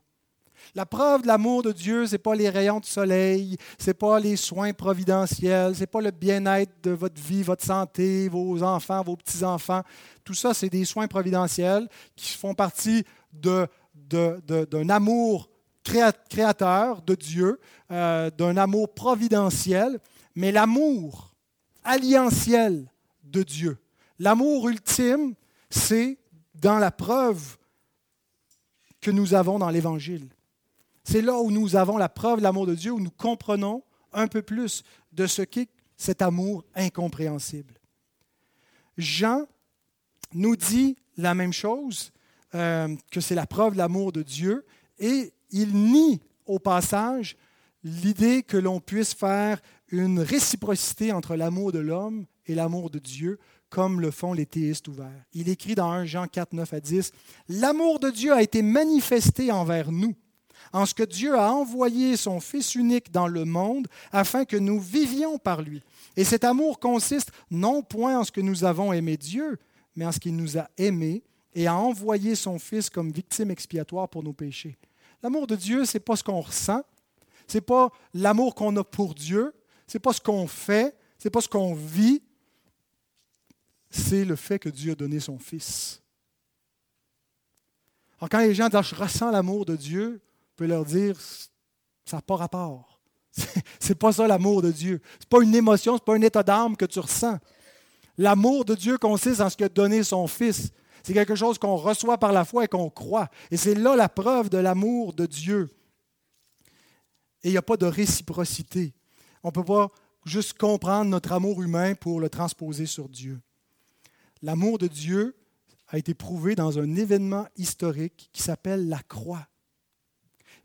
A: La preuve de l'amour de Dieu, ce n'est pas les rayons de soleil, ce n'est pas les soins providentiels, ce n'est pas le bien-être de votre vie, votre santé, vos enfants, vos petits-enfants. Tout ça, c'est des soins providentiels qui font partie d'un amour créateur de Dieu, euh, d'un amour providentiel, mais l'amour alliantiel de Dieu, l'amour ultime, c'est dans la preuve que nous avons dans l'Évangile. C'est là où nous avons la preuve de l'amour de Dieu, où nous comprenons un peu plus de ce qu'est cet amour incompréhensible. Jean nous dit la même chose, euh, que c'est la preuve de l'amour de Dieu, et il nie au passage l'idée que l'on puisse faire une réciprocité entre l'amour de l'homme et l'amour de Dieu, comme le font les théistes ouverts. Il écrit dans 1 Jean 4, 9 à 10, L'amour de Dieu a été manifesté envers nous, en ce que Dieu a envoyé son Fils unique dans le monde afin que nous vivions par lui. Et cet amour consiste non point en ce que nous avons aimé Dieu, mais en ce qu'il nous a aimés et a envoyé son Fils comme victime expiatoire pour nos péchés. L'amour de Dieu, ce n'est pas ce qu'on ressent, ce n'est pas l'amour qu'on a pour Dieu, ce n'est pas ce qu'on fait, ce n'est pas ce qu'on vit, c'est le fait que Dieu a donné son Fils. Alors, quand les gens disent Je ressens l'amour de Dieu, peut leur dire Ça n'a pas rapport. [LAUGHS] C'est pas ça l'amour de Dieu. Ce n'est pas une émotion, ce n'est pas un état d'âme que tu ressens. L'amour de Dieu consiste en ce a donné son Fils. C'est quelque chose qu'on reçoit par la foi et qu'on croit. Et c'est là la preuve de l'amour de Dieu. Et il n'y a pas de réciprocité. On ne peut pas juste comprendre notre amour humain pour le transposer sur Dieu. L'amour de Dieu a été prouvé dans un événement historique qui s'appelle la croix.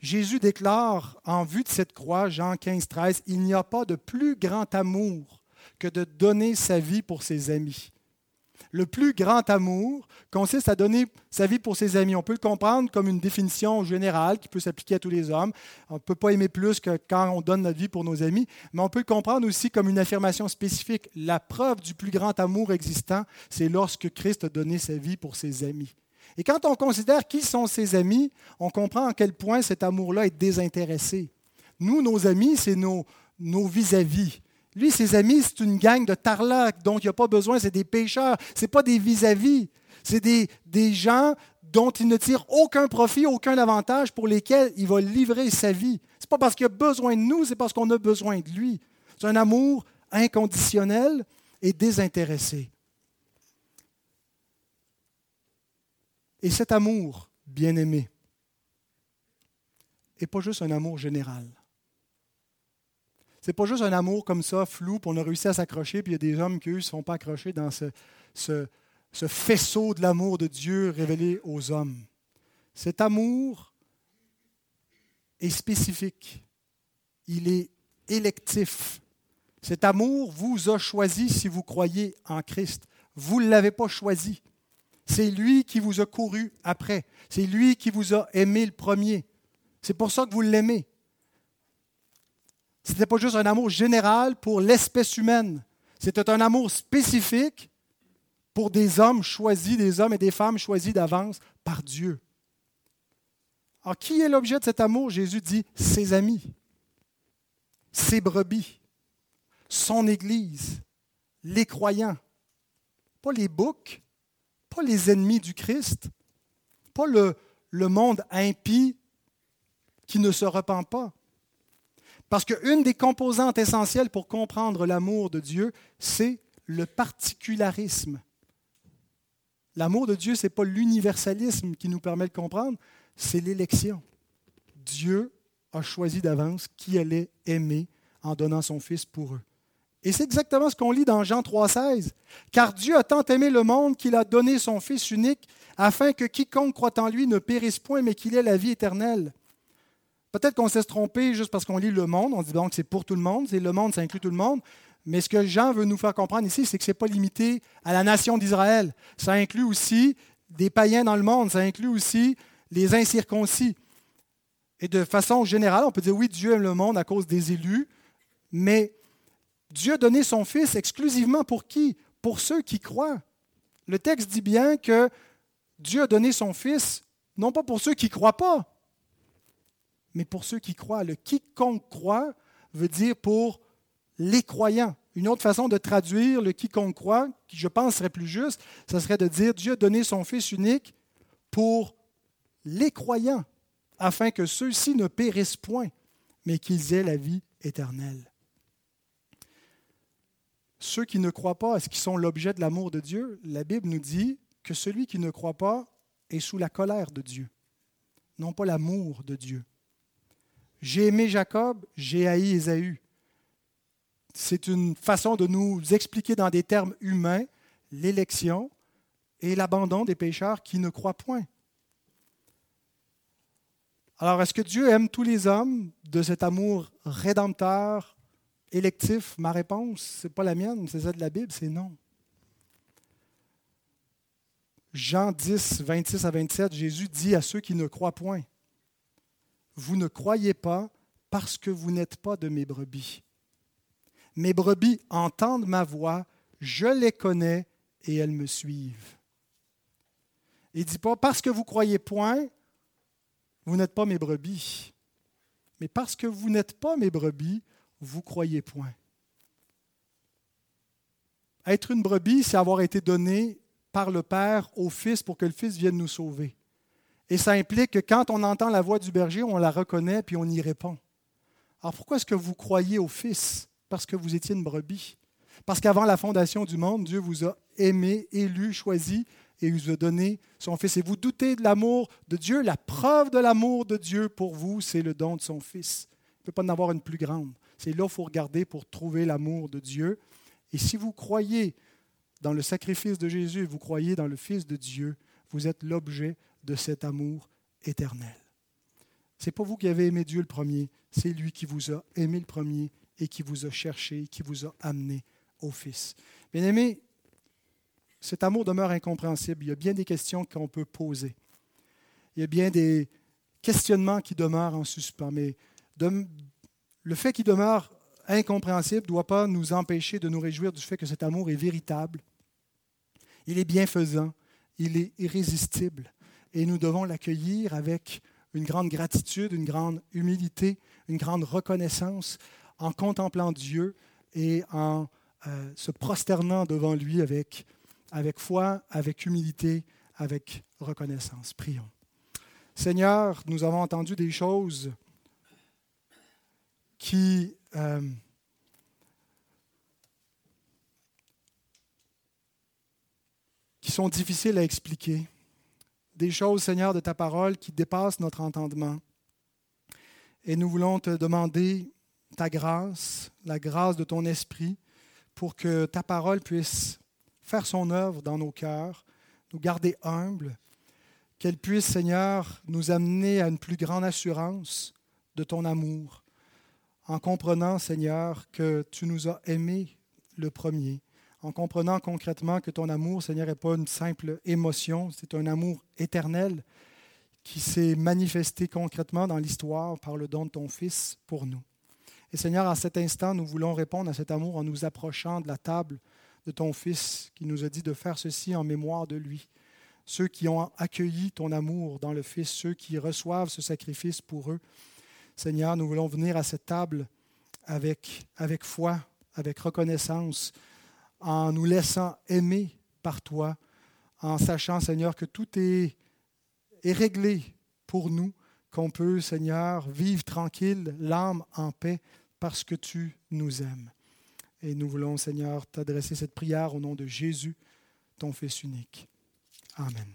A: Jésus déclare en vue de cette croix, Jean 15, 13, Il n'y a pas de plus grand amour que de donner sa vie pour ses amis. Le plus grand amour consiste à donner sa vie pour ses amis. On peut le comprendre comme une définition générale qui peut s'appliquer à tous les hommes. On ne peut pas aimer plus que quand on donne notre vie pour nos amis, mais on peut le comprendre aussi comme une affirmation spécifique. La preuve du plus grand amour existant, c'est lorsque Christ a donné sa vie pour ses amis. Et quand on considère qui sont ses amis, on comprend à quel point cet amour-là est désintéressé. Nous, nos amis, c'est nos vis-à-vis. Lui, ses amis, c'est une gang de tarlacs dont il n'y a pas besoin, c'est des pêcheurs, ce n'est pas des vis-à-vis. C'est des, des gens dont il ne tire aucun profit, aucun avantage, pour lesquels il va livrer sa vie. Ce n'est pas parce qu'il a besoin de nous, c'est parce qu'on a besoin de lui. C'est un amour inconditionnel et désintéressé. Et cet amour, bien-aimé, n'est pas juste un amour général. C'est pas juste un amour comme ça, flou, puis on a réussi à s'accrocher, puis il y a des hommes qui, eux, ne se sont pas accrochés dans ce, ce faisceau de l'amour de Dieu révélé aux hommes. Cet amour est spécifique. Il est électif. Cet amour vous a choisi si vous croyez en Christ. Vous ne l'avez pas choisi. C'est lui qui vous a couru après. C'est lui qui vous a aimé le premier. C'est pour ça que vous l'aimez. Ce n'était pas juste un amour général pour l'espèce humaine. C'était un amour spécifique pour des hommes choisis, des hommes et des femmes choisis d'avance par Dieu. Alors, qui est l'objet de cet amour? Jésus dit ses amis, ses brebis, son Église, les croyants. Pas les boucs, pas les ennemis du Christ, pas le, monde impie qui ne se repent pas. Parce qu'une des composantes essentielles pour comprendre l'amour de Dieu, c'est le particularisme. L'amour de Dieu, ce n'est pas l'universalisme qui nous permet de comprendre, c'est l'élection. Dieu a choisi d'avance qui allait aimer en donnant son Fils pour eux. Et c'est exactement ce qu'on lit dans Jean 3,16. Car Dieu a tant aimé le monde qu'il a donné son Fils unique, afin que quiconque croit en lui ne périsse point, mais qu'il ait la vie éternelle. Peut-être qu'on s'est trompé juste parce qu'on lit le monde. On dit donc que c'est pour tout le monde. C'est le monde, ça inclut tout le monde. Mais ce que Jean veut nous faire comprendre ici, c'est que ce n'est pas limité à la nation d'Israël. Ça inclut aussi des païens dans le monde. Ça inclut aussi les incirconcis. Et de façon générale, on peut dire oui, Dieu aime le monde à cause des élus, mais Dieu a donné son Fils exclusivement pour qui? Pour ceux qui croient. Le texte dit bien que Dieu a donné son Fils non pas pour ceux qui ne croient pas, mais pour ceux qui croient. Le quiconque croit veut dire pour les croyants. Une autre façon de traduire le quiconque croit, qui je pense serait plus juste, ce serait de dire Dieu a donné son Fils unique pour les croyants, afin que ceux-ci ne périssent point, mais qu'ils aient la vie éternelle. Ceux qui ne croient pas, est-ce qu'ils sont l'objet de l'amour de Dieu La Bible nous dit que celui qui ne croit pas est sous la colère de Dieu, non pas l'amour de Dieu. J'ai aimé Jacob, j'ai haï Ésaü. C'est une façon de nous expliquer dans des termes humains l'élection et l'abandon des pécheurs qui ne croient point. Alors, est-ce que Dieu aime tous les hommes de cet amour rédempteur, électif? Ma réponse, ce n'est pas la mienne, c'est celle de la Bible, c'est non. Jean 10, 26 à 27, Jésus dit à ceux qui ne croient point, Vous ne croyez pas parce que vous n'êtes pas de mes brebis. Mes brebis entendent ma voix, je les connais et elles me suivent. Il ne dit pas parce que vous croyez point, vous n'êtes pas mes brebis. Mais parce que vous n'êtes pas mes brebis, vous croyez point. Être une brebis, c'est avoir été donné par le Père au Fils pour que le Fils vienne nous sauver. Et ça implique que quand on entend la voix du berger, on la reconnaît puis on y répond. Alors pourquoi est-ce que vous croyez au Fils? Parce que vous étiez une brebis. Parce qu'avant la fondation du monde, Dieu vous a aimé, élu, choisi et vous a donné son Fils. Et vous doutez de l'amour de Dieu. La preuve de l'amour de Dieu pour vous, c'est le don de son Fils. Il ne peut pas en avoir une plus grande. C'est là qu'il faut regarder pour trouver l'amour de Dieu. Et si vous croyez dans le sacrifice de Jésus vous croyez dans le Fils de Dieu, vous êtes l'objet de cet amour éternel. Ce n'est pas vous qui avez aimé Dieu le premier, c'est lui qui vous a aimé le premier et qui vous a cherché, qui vous a amené au Fils. Bien aimé, cet amour demeure incompréhensible. Il y a bien des questions qu'on peut poser. Il y a bien des questionnements qui demeurent en suspens. Mais le fait qu'il demeure incompréhensible ne doit pas nous empêcher de nous réjouir du fait que cet amour est véritable. Il est bienfaisant. Il est irrésistible. Et nous devons l'accueillir avec une grande gratitude, une grande humilité, une grande reconnaissance en contemplant Dieu et en euh, se prosternant devant lui avec avec foi, avec humilité, avec reconnaissance. Prions. Seigneur, nous avons entendu des choses qui euh, qui sont difficiles à expliquer. Des choses, Seigneur, de ta parole qui dépassent notre entendement. Et nous voulons te demander ta grâce, la grâce de ton esprit, pour que ta parole puisse faire son œuvre dans nos cœurs, nous garder humbles, qu'elle puisse, Seigneur, nous amener à une plus grande assurance de ton amour, en comprenant, Seigneur, que tu nous as aimés le premier, en comprenant concrètement que ton amour, Seigneur, n'est pas une simple émotion, c'est un amour éternel qui s'est manifesté concrètement dans l'histoire par le don de ton Fils pour nous. Et Seigneur, à cet instant, nous voulons répondre à cet amour en nous approchant de la table de ton Fils qui nous a dit de faire ceci en mémoire de lui. Ceux qui ont accueilli ton amour dans le Fils, ceux qui reçoivent ce sacrifice pour eux. Seigneur, nous voulons venir à cette table avec, foi, avec reconnaissance, en nous laissant aimer par toi, en sachant, Seigneur, que tout est, est réglé pour nous, qu'on peut, Seigneur, vivre tranquille, l'âme en paix, parce que tu nous aimes. Et nous voulons, Seigneur, t'adresser cette prière au nom de Jésus, ton Fils unique. Amen.